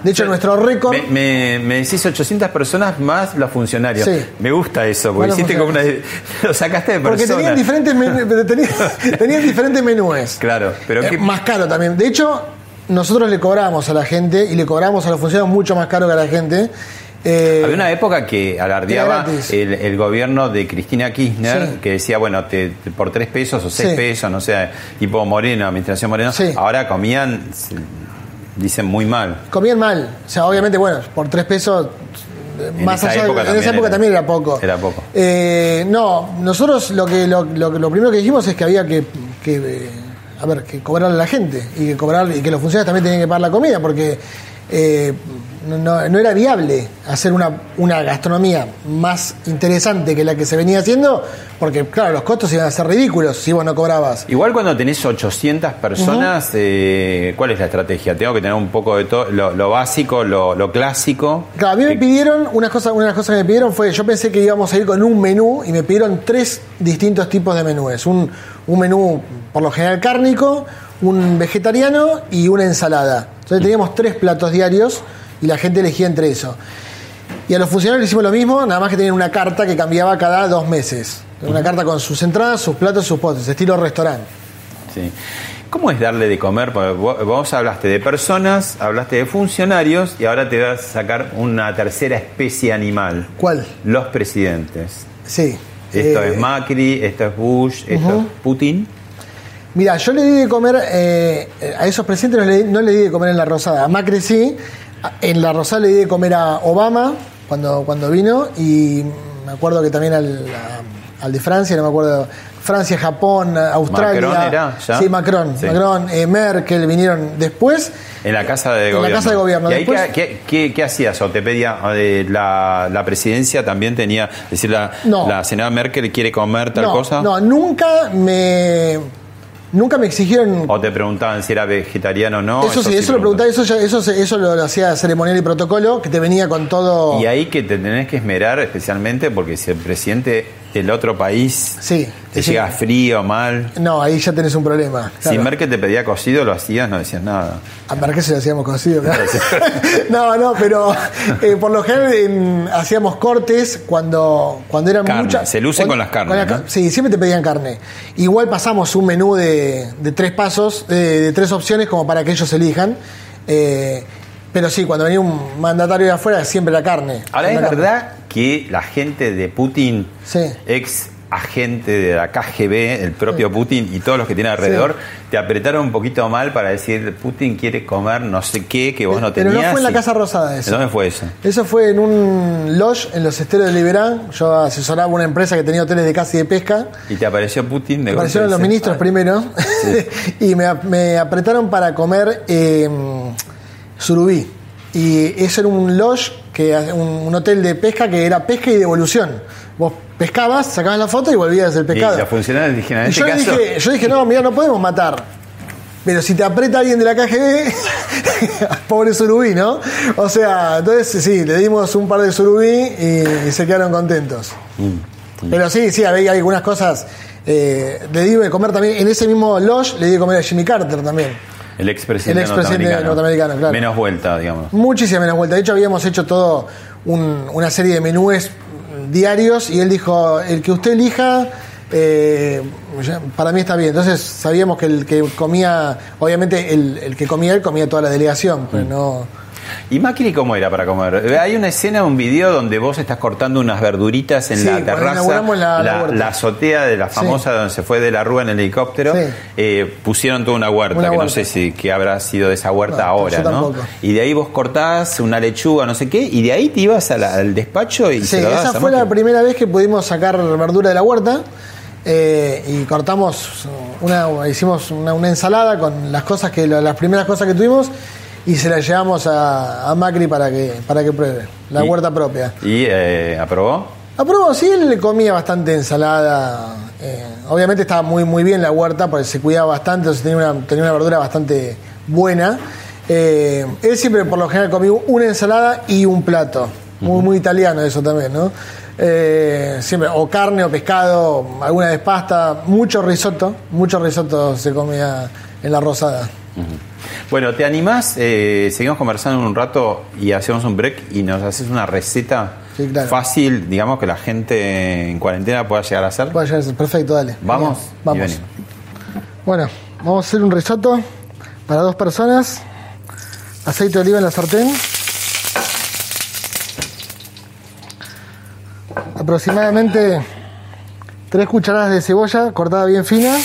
De hecho, nuestro récord. Me, me, me decís 800 personas más los funcionarios. Sí. Me gusta eso, porque hiciste como una. [laughs] Lo sacaste de Porque persona. tenían diferentes, menú- tenían, [laughs] tenían diferentes menúes. Claro, pero Eh, ¿qué- más caro también. De hecho, nosotros le cobramos a la gente y le cobramos a los funcionarios mucho más caro que a la gente. Eh, Había una época que alardeaba el, el gobierno de Cristina Kirchner, Sí. que decía, bueno, te, te- por tres pesos o seis Sí. pesos, no sé, tipo Moreno, administración Moreno, Sí. ahora comían, dicen muy mal. comían mal. O sea, obviamente, bueno, por tres pesos. En Más esa allá de- época en esa época era- también era poco. era poco. Eh, no, nosotros lo que lo, lo, lo primero que dijimos es que había que, que, eh, a ver, que cobrarle a la gente y que cobrar y que los funcionarios también tenían que pagar la comida porque eh, no, era viable hacer una, una gastronomía más interesante que la que se venía haciendo porque claro los costos iban a ser ridículos si vos no cobrabas. Igual cuando tenés 800 personas, eh, ¿cuál es la estrategia? Tengo que tener un poco de todo, lo, lo básico, lo, lo clásico. Claro, a mí me pidieron, unas cosas, una de las cosas que me pidieron fue, yo pensé que íbamos a ir con un menú y me pidieron tres distintos tipos de menúes. Un, un menú, por lo general, cárnico, un vegetariano y una ensalada. Entonces teníamos tres platos diarios y la gente elegía entre eso. Y a los funcionarios le hicimos lo mismo, nada más que tenían una carta que cambiaba cada dos meses. Una carta con sus entradas, sus platos, sus postres, estilo restaurante. Sí. ¿Cómo es darle de comer? Porque vos, vos hablaste de personas, hablaste de funcionarios y ahora te vas a sacar una tercera especie animal. ¿Cuál? Los presidentes. Sí. Esto Eh, es Macri, esto es Bush, esto es Putin. Mira, yo le di de comer, eh, a esos presidentes no le, no le di de comer en la Rosada. A Macri sí, en la Rosada le di de comer a Obama cuando, cuando vino y me acuerdo que también al, a- al de Francia, no me acuerdo, Francia, Japón, Australia. ¿Macron era ya? Sí, Macron. Sí. Macron, eh, Merkel vinieron después. En la casa de En la gobierno. casa de gobierno. ¿Y ahí Después- qué, qué- qué- hacías? ¿O te pedía eh, la, la presidencia también tenía, es decir, la, No. la senadora Merkel quiere comer tal no, cosa? no, nunca me. Nunca me exigieron ¿O te preguntaban si era vegetariano o no? eso sí, eso lo preguntaba, eso, ya- eso, eso lo, lo hacía ceremonial y protocolo, que te venía con todo. Y ahí que te tenés que esmerar especialmente porque si el presidente del otro país Sí, te sí. llega frío, mal. No, ahí ya tenés un problema. Si claro. Merkel te pedía cocido, lo hacías, no decías nada. A Marqués se lo hacíamos cocido, claro. [laughs] no, no, pero eh, por lo general en- hacíamos cortes cuando, cuando eran Carne, muchas. se luce con las carnes, la ¿no? Sí, siempre te pedían carne. Igual pasamos un menú de, de tres pasos, eh, de tres opciones, como para que ellos elijan. Eh, pero sí, cuando venía un mandatario de afuera, siempre la carne. Ahora, ¿es carne. verdad que la gente de Putin, Sí. ex agente de la KGB, el propio Putin y todos los que tienen alrededor, te apretaron un poquito mal para decir Putin quiere comer no sé qué que vos no Pero tenías? no fue en la Casa Rosada eso. ¿En ¿Dónde fue eso? Eso fue en un lodge en los esteros de Liberán. Yo asesoraba una empresa que tenía hoteles de caza y de pesca. Y te apareció Putin de golpe, Aparecieron los ministros "Ah, primero [laughs] y me, me apretaron para comer eh, surubí. Y eso era un lodge, que, un, un hotel de pesca que era pesca y devolución. Vos pescabas, sacabas la foto y volvías el Y pescado. dijeron, en Y este yo, caso... dije, yo dije, no, mira, no podemos matar. Pero si te aprieta alguien de la KGB, [laughs] pobre surubí, ¿no? O sea, entonces sí, le dimos un par de surubí y, y se quedaron contentos. Mm, Pero sí, sí, había algunas cosas. eh, le di de comer también, en ese mismo lodge le di de comer a Jimmy Carter también. El expresidente, El expresidente norteamericano, claro. Menos vuelta, digamos. Muchísima menos vuelta. De hecho, habíamos hecho todo un- una serie de menúes diarios y él dijo, el que usted elija, eh, para mí está bien. Entonces sabíamos que el que comía, obviamente el, el que comía él comía toda la delegación, pero no... ¿Y Macri cómo era para comer? Hay una escena, un video donde vos estás cortando unas verduritas en Sí, la terraza, la- la huerta. la azotea de la famosa donde se fue de la rúa en el helicóptero, Sí. eh, pusieron toda una huerta, Una que no sé si qué habrá sido de esa huerta No, ahora, ¿no? Y de ahí vos cortás una lechuga, no sé qué, y de ahí te ibas a la- al despacho y Sí, se lo dabas esa a fue la primera vez que pudimos sacar verdura de la huerta eh, y cortamos una, hicimos una, una ensalada con las cosas que las primeras cosas que tuvimos y se las llevamos a, a Macri para que para que pruebe la Y- huerta propia. ¿Y eh, aprobó? Aprobó, sí, él le comía bastante ensalada. eh, obviamente estaba muy muy bien la huerta porque se cuidaba bastante, entonces tenía una, tenía una verdura bastante buena. Eh, él siempre por lo general comía una ensalada y un plato. Muy, muy italiano eso también, ¿no? Eh, siempre, o carne o pescado, alguna vez pasta, mucho risotto, mucho risotto se comía en la rosada. Bueno, ¿te animás? Eh, seguimos conversando un rato y hacemos un break y nos haces una receta Sí, claro. fácil, digamos, que la gente en cuarentena pueda llegar a hacer. Puede llegar a ser perfecto, dale. Vamos, Bien, vamos. Bueno, vamos a hacer un risotto para dos personas. Aceite de oliva en la sartén. Aproximadamente 3 cucharadas de cebolla cortada bien fina.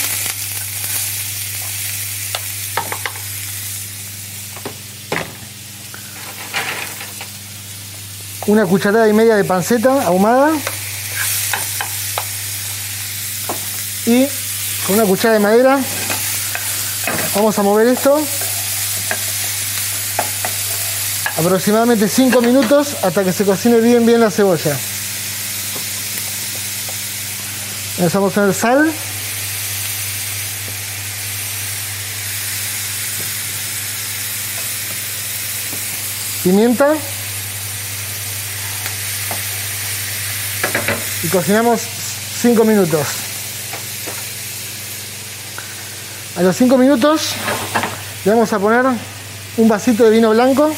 Una cucharada y media de panceta ahumada. Y con una cuchara de madera vamos a mover esto aproximadamente 5 minutos hasta que se cocine bien bien la cebolla. Empezamos a poner sal. Pimienta. Y cocinamos 5 minutos. A los 5 minutos le vamos a poner un vasito de vino blanco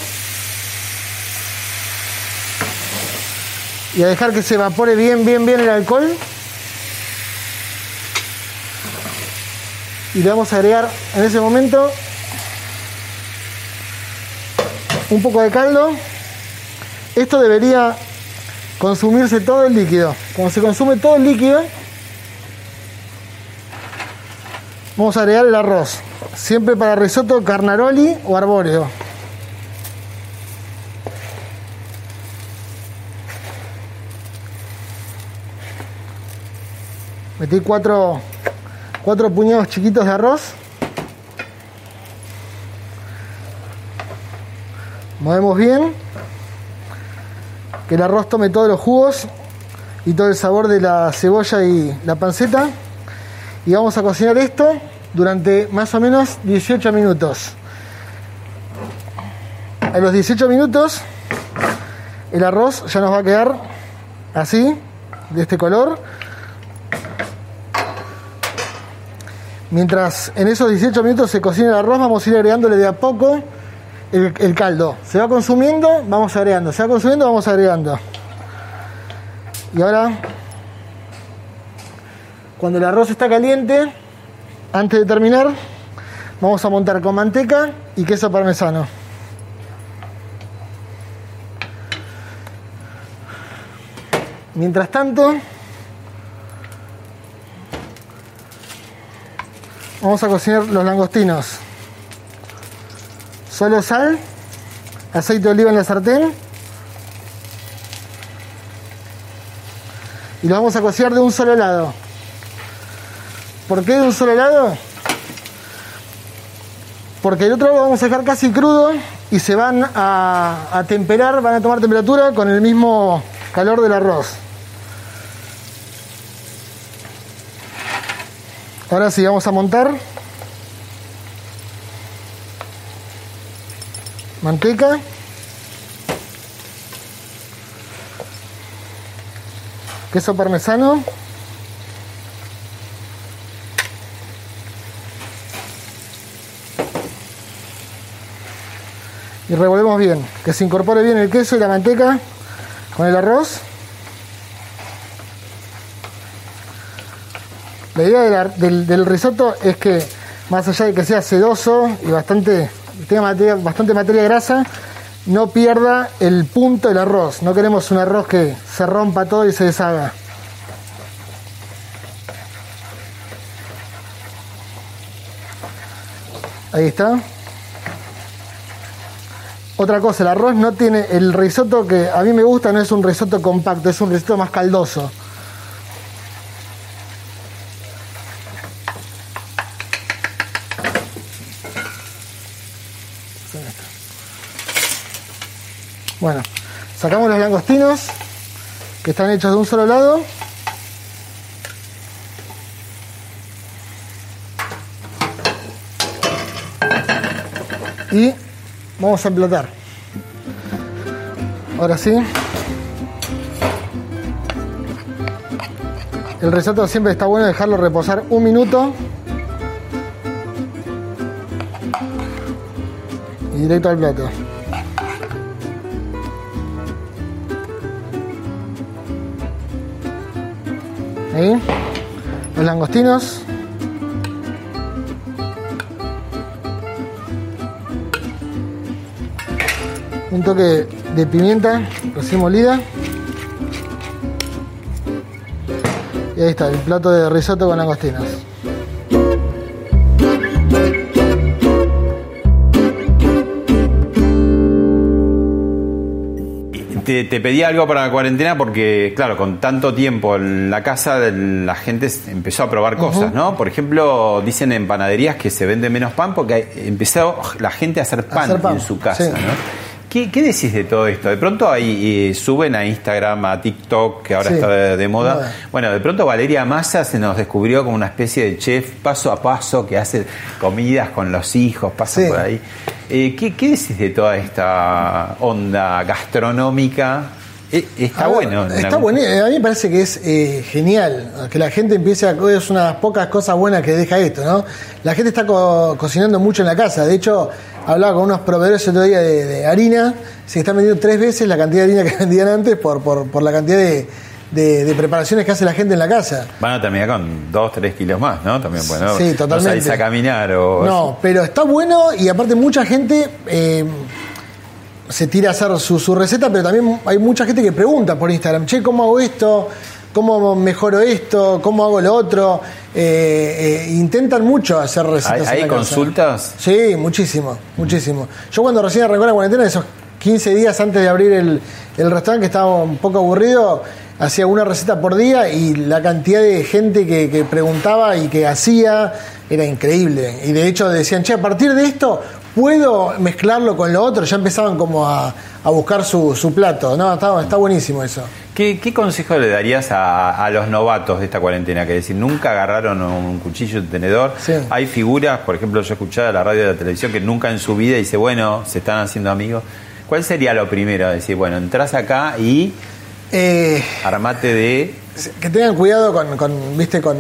y a dejar que se evapore bien, bien, bien el alcohol. Y le vamos a agregar en ese momento un poco de caldo. Esto debería consumirse todo el líquido. Cuando se consume todo el líquido, vamos a agregar el arroz. Siempre para risotto carnaroli o arbóreo. Metí cuatro, cuatro puñados chiquitos de arroz. Movemos bien. Que el arroz tome todos los jugos y todo el sabor de la cebolla y la panceta. Y vamos a cocinar esto durante más o menos 18 minutos. A los 18 minutos el arroz ya nos va a quedar así, de este color. Mientras en esos 18 minutos se cocina el arroz, vamos a ir agregándole de a poco el, caldo. Se va consumiendo, vamos agregando. Se va consumiendo, vamos agregando. Y ahora, cuando el arroz está caliente, antes de terminar, vamos a montar con manteca y queso parmesano. Mientras tanto, vamos a cocinar los langostinos. Solo sal, aceite de oliva en la sartén. Y los vamos a cocinar de un solo lado. ¿Por qué de un solo lado? Porque el otro lo vamos a dejar casi crudo y se van a, a temperar, van a tomar temperatura con el mismo calor del arroz. Ahora sí, vamos a montar. Manteca. Queso parmesano. Y revolvemos bien, que se incorpore bien el queso y la manteca con el arroz. La idea de la- del, del risotto es que, más allá de que sea sedoso y bastante, tenga materia, bastante materia grasa, no pierda el punto del arroz. No queremos un arroz que se rompa todo y se deshaga. Ahí está. Otra cosa, el arroz no tiene el risotto que a mí me gusta, no es un risotto compacto, es un risotto más caldoso. Bueno, sacamos los langostinos que están hechos de un solo lado. Y vamos a emplatar. Ahora sí. El risotto siempre está bueno dejarlo reposar un minuto. Y directo al plato. Los langostinos. Un toque de pimienta recién molida. Y ahí está, el plato de risotto con langostinos. Te, te pedí algo para la cuarentena porque, claro, con tanto tiempo en la casa, la gente empezó a probar cosas, ¿no? Por ejemplo, dicen en panaderías que se vende menos pan porque empezó la gente a hacer pan, Hacer pan, en su casa, sí. ¿no? ¿Qué, qué decís de todo esto? De pronto ahí eh, suben a Instagram, a TikTok, que ahora Sí, está de, de moda. Bueno, de pronto Valeria Massa se nos descubrió como una especie de chef paso a paso que hace comidas con los hijos, pasa Sí. por ahí. Eh, ¿qué, qué decís de toda esta onda gastronómica? Eh, está A ver, bueno. en Está bueno. A mí me parece que es eh, genial que la gente empiece a. Es una de las pocas cosas buenas que deja esto, ¿no? La gente está co- cocinando mucho en la casa. De hecho, hablaba con unos proveedores el otro día de, de harina. Se están vendiendo tres veces la cantidad de harina [laughs] que vendían antes por, por, por la cantidad de, de- de preparaciones que hace la gente en la casa. Van a terminar con 2, 3 kilos más, ¿no? También, bueno, Sí, no totalmente. salís a caminar o... No, pero está bueno y aparte mucha gente eh, se tira a hacer su, su receta, pero también hay mucha gente que pregunta por Instagram, che, ¿cómo hago esto? ¿Cómo mejoro esto? ¿Cómo hago lo otro? Eh, eh, intentan mucho hacer recetas. ¿Hay, en hay la casa. consultas? Sí, muchísimo, muchísimo. Yo cuando recién arrancó la cuarentena, esos 15 días antes de abrir el, el restaurante, que estaba un poco aburrido, hacía una receta por día y la cantidad de gente que, que preguntaba y que hacía era increíble. Y de hecho decían, che, a partir de esto, ¿puedo mezclarlo con lo otro? Ya empezaban como a, a buscar su, su plato. No, está, está buenísimo eso. ¿Qué, qué consejo le darías a, a los novatos de esta cuarentena? Que decir, nunca agarraron un cuchillo, un tenedor. Sí. Hay figuras, por ejemplo, yo escuchaba la radio y la televisión que nunca en su vida dice, bueno, se están haciendo amigos. ¿Cuál sería lo primero? Decir, bueno, entras acá y Eh, armate de. Que tengan cuidado con, con, viste, con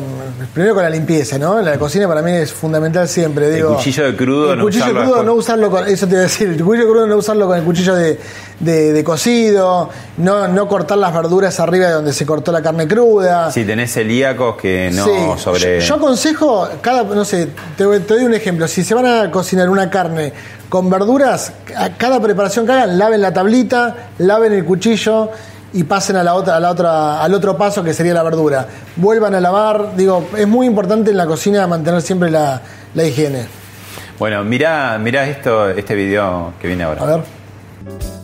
primero con la limpieza, ¿no? La cocina para mí es fundamental siempre. El Digo, cuchillo de crudo, el no cuchillo usarlo crudo no usarlo con, eso te iba a decir, el cuchillo crudo no usarlo con el cuchillo de, de- de cocido, no, no cortar las verduras arriba de donde se cortó la carne cruda. Si tenés celíacos que no Sí, sobre. Yo, yo aconsejo, cada, no sé, te, te doy un ejemplo. Si se van a cocinar una carne con verduras, a cada preparación que hagan, laven la tablita, laven el cuchillo y pasen a la otra, a la otra, al otro paso que sería la verdura. Vuelvan a lavar. Digo, es muy importante en la cocina mantener siempre la, la higiene. Bueno, mirá, mirá esto, este video que viene ahora. A ver.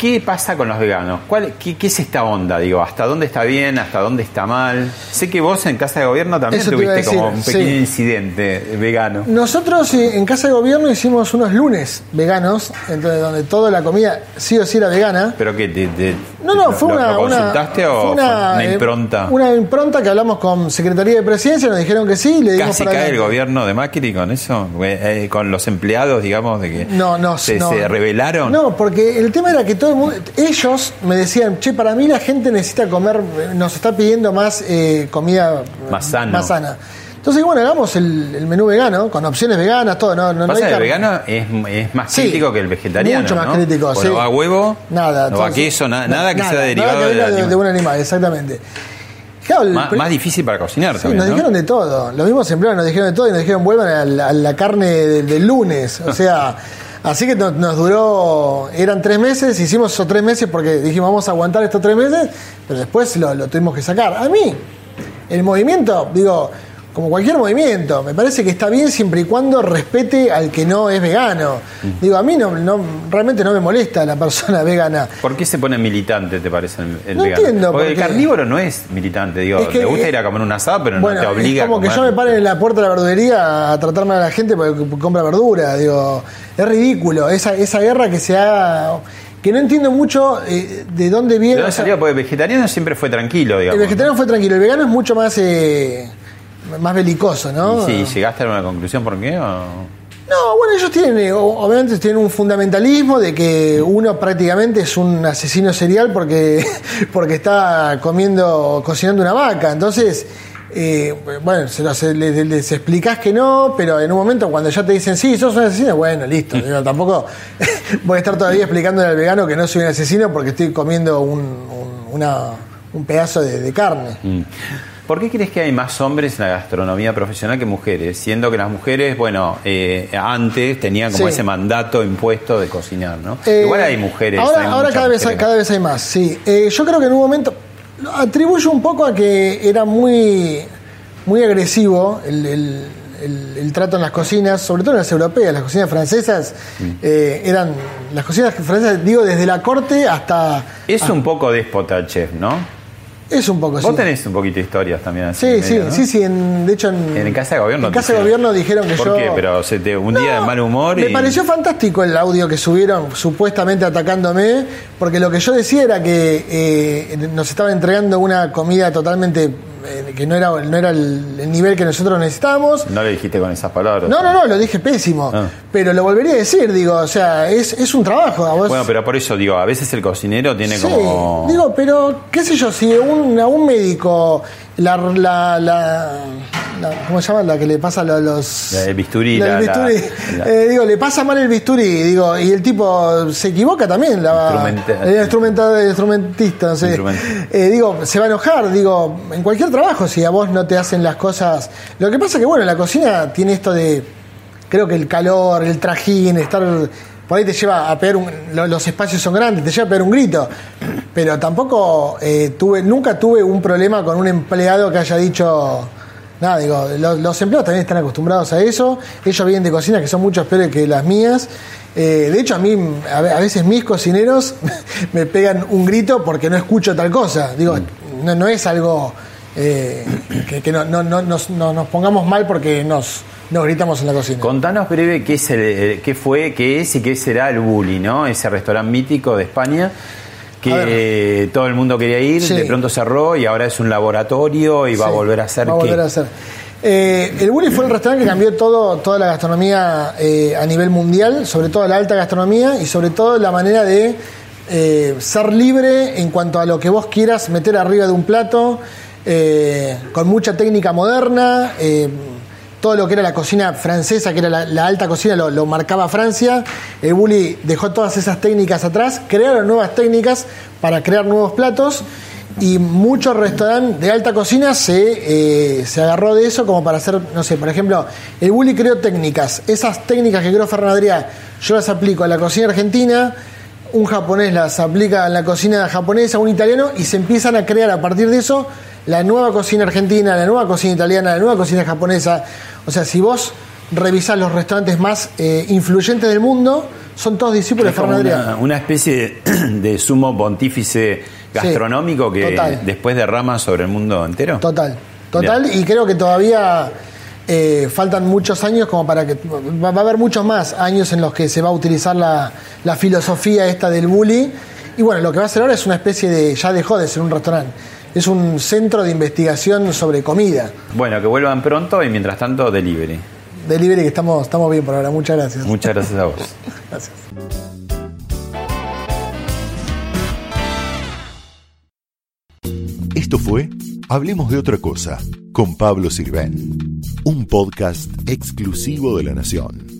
¿Qué, pasa con los veganos? ¿Cuál, qué, qué es esta onda? Digo, ¿hasta dónde está bien? ¿Hasta dónde está mal? Sé que vos en Casa de Gobierno también Eso tuviste como un pequeño sí. incidente vegano. Nosotros eh, en Casa de Gobierno hicimos unos lunes veganos, entonces donde toda la comida sí o sí era vegana. ¿Pero qué? Te, te- No, no, fue lo- una, ¿Lo una- consultaste o fue fue una, eh, impronta? Una impronta que hablamos con Secretaría de Presidencia, nos dijeron que sí, le ¿Casi para cae el gobierno de Macri con eso? Eh, ¿Con los empleados, digamos, de que No, no, se, no. se rebelaron? No, porque el tema era que todo el mundo, ellos me decían, che, para mí la gente necesita comer, nos está pidiendo más eh, comida Más sano. Más sana. Entonces, bueno, hagamos el, el menú vegano, con opciones veganas, todo. No, no, no hay que el vegano es, es más Sí, crítico que el vegetariano. mucho más ¿no? crítico, sí. No va huevo, Nada. no va queso, na- na- nada que sea nada, derivado nada que de, animal. de un animal, exactamente. Claro, el Más, difícil para cocinar Sí, también. nos ¿no? dijeron de todo. Los mismos empleados nos dijeron de todo y nos dijeron vuelvan a la, a la carne del, del lunes. O sea, así que nos, nos duró, eran tres meses, hicimos esos tres meses porque dijimos vamos a aguantar estos tres meses, pero después lo, lo tuvimos que sacar. A mí, el movimiento, digo, como cualquier movimiento, me parece que está bien siempre y cuando respete al que no es vegano. Mm. Digo, a mí no, no realmente no me molesta la persona [laughs] vegana. ¿Por qué se pone militante, te parece, el, el No vegano? entiendo Porque por el carnívoro no es militante, digo, Es que, le gusta ir a comer un asado, pero Bueno, no te obliga es como a que yo me pare en la puerta de la verdulería a tratarme a la gente porque compra verdura. Digo, es ridículo. Esa, esa guerra que se ha. que no entiendo mucho eh, de dónde ¿De viene. dónde o sea, salió? Porque el vegetariano siempre fue tranquilo, el digamos. vegetariano fue tranquilo, el vegano es mucho más. eh, más belicoso, ¿no? Sí, ¿llegaste a una conclusión por qué? o- No, bueno, ellos tienen, eh, obviamente tienen un fundamentalismo de que uno prácticamente es un asesino serial porque, [laughs] porque está comiendo, cocinando una vaca. Entonces, eh, bueno, se los, les, les explicás que no, pero en un momento cuando ya te dicen, sí, sos un asesino, bueno, listo. [laughs] Digo, tampoco [laughs] voy a estar todavía explicándole al vegano que no soy un asesino porque estoy comiendo un, un- una- un pedazo de, de carne. ¿Por qué crees que hay más hombres en la gastronomía profesional que mujeres? Siendo que las mujeres, bueno, eh, antes tenían como Sí. ese mandato impuesto de cocinar, ¿no? Eh, Igual hay mujeres. Ahora, hay ahora cada, vez, hay- cada vez hay más, sí. Eh, yo creo que en un momento atribuyo un poco a que era muy, muy agresivo el, el- el- el trato en las cocinas, sobre todo en las europeas, las cocinas francesas Mm. eran las cocinas francesas, digo, desde la corte hasta Es un poco déspota chef, ¿no? Es un poco Vos así. tenés un poquito de historias también así. Sí, medio, sí, ¿no? sí, sí, en- de hecho en, En Casa de Gobierno. en Casa de. Gobierno dijeron que ¿Por yo qué? Pero te, un día de mal humor y... Me pareció fantástico el audio que subieron supuestamente atacándome, porque lo que yo decía era que eh, nos estaban entregando una comida totalmente eh, que no era, no era el, el nivel que nosotros necesitábamos. No le dijiste con esas palabras. No, no, no, lo dije pésimo, Ah. pero lo volvería a decir, digo, o sea, es, es un trabajo. A vos, Bueno, pero por eso digo, a veces el cocinero tiene Sí, como... digo, pero qué sé yo, si un, a un médico, la, la, la- la- ¿cómo se llama? La que le pasa a lo- los... La del bisturí, La del bisturí. Eh, digo, le pasa mal el bisturí, digo, y el tipo se equivoca también, la, el instrumenta- el instrumentista, no sé. Eh, digo, se va a enojar, digo, en cualquier trabajo, si a vos no te hacen las cosas... Lo que pasa que, bueno, la cocina tiene esto de creo que el calor, el trajín, estar por ahí te lleva a pegar un, lo- los espacios son grandes, te lleva a pegar un grito. Pero tampoco eh, tuve, nunca tuve un problema con un empleado que haya dicho nada, digo, los, empleados también están acostumbrados a eso, ellos vienen de cocinas que son mucho peores que las mías. Eh, de hecho, a mí, a ve- a veces mis cocineros [laughs] me pegan un grito porque no escucho tal cosa. Digo, no, es algo eh, que, que no, no- no- nos, no nos pongamos mal porque nos, gritamos en la cocina. Contanos breve qué, es el- qué fue, qué es y qué será el Bully, ¿no? Ese restaurante mítico de España que todo el mundo quería ir, Sí. de pronto cerró y ahora es un laboratorio y va a volver a ser va a volver a ser. Eh, el Bully fue el restaurante que cambió todo, toda la gastronomía eh, a nivel mundial, sobre todo la alta gastronomía y sobre todo la manera de eh, ser libre en cuanto a lo que vos quieras meter arriba de un plato, con mucha técnica moderna. Todo lo que era la cocina francesa, que era la, alta cocina, lo, marcaba Francia. El Bully dejó todas esas técnicas atrás, crearon nuevas técnicas para crear nuevos platos y muchos restaurantes de alta cocina se, eh, se agarró de eso como para hacer, no sé, por ejemplo, el Bully creó técnicas. Esas técnicas que creó Ferran Adrià, yo las aplico a la cocina argentina, un japonés las aplica a la cocina japonesa, un italiano, y se empiezan a crear a partir de eso la nueva cocina argentina, la nueva cocina italiana, la nueva cocina japonesa. O sea, si vos revisás los restaurantes más eh, influyentes del mundo, son todos discípulos de Adrià. una, una especie de, [clears throat] de sumo pontífice gastronómico que total. después derrama sobre el mundo entero. Total, total, y creo que todavía eh, faltan muchos años como para que va, va a haber muchos más años en los que se va a utilizar la, la filosofía esta del bully. Y bueno, lo que va a hacer ahora es una especie de, ya dejó de ser un restaurante, es un centro de investigación sobre comida. Bueno, que vuelvan pronto y mientras tanto, delivery. Delivery que estamos, estamos bien por ahora, muchas gracias. Muchas gracias a vos. [laughs] Gracias. Esto fue Hablemos de otra cosa con Pablo Sirven, un podcast exclusivo de La Nación.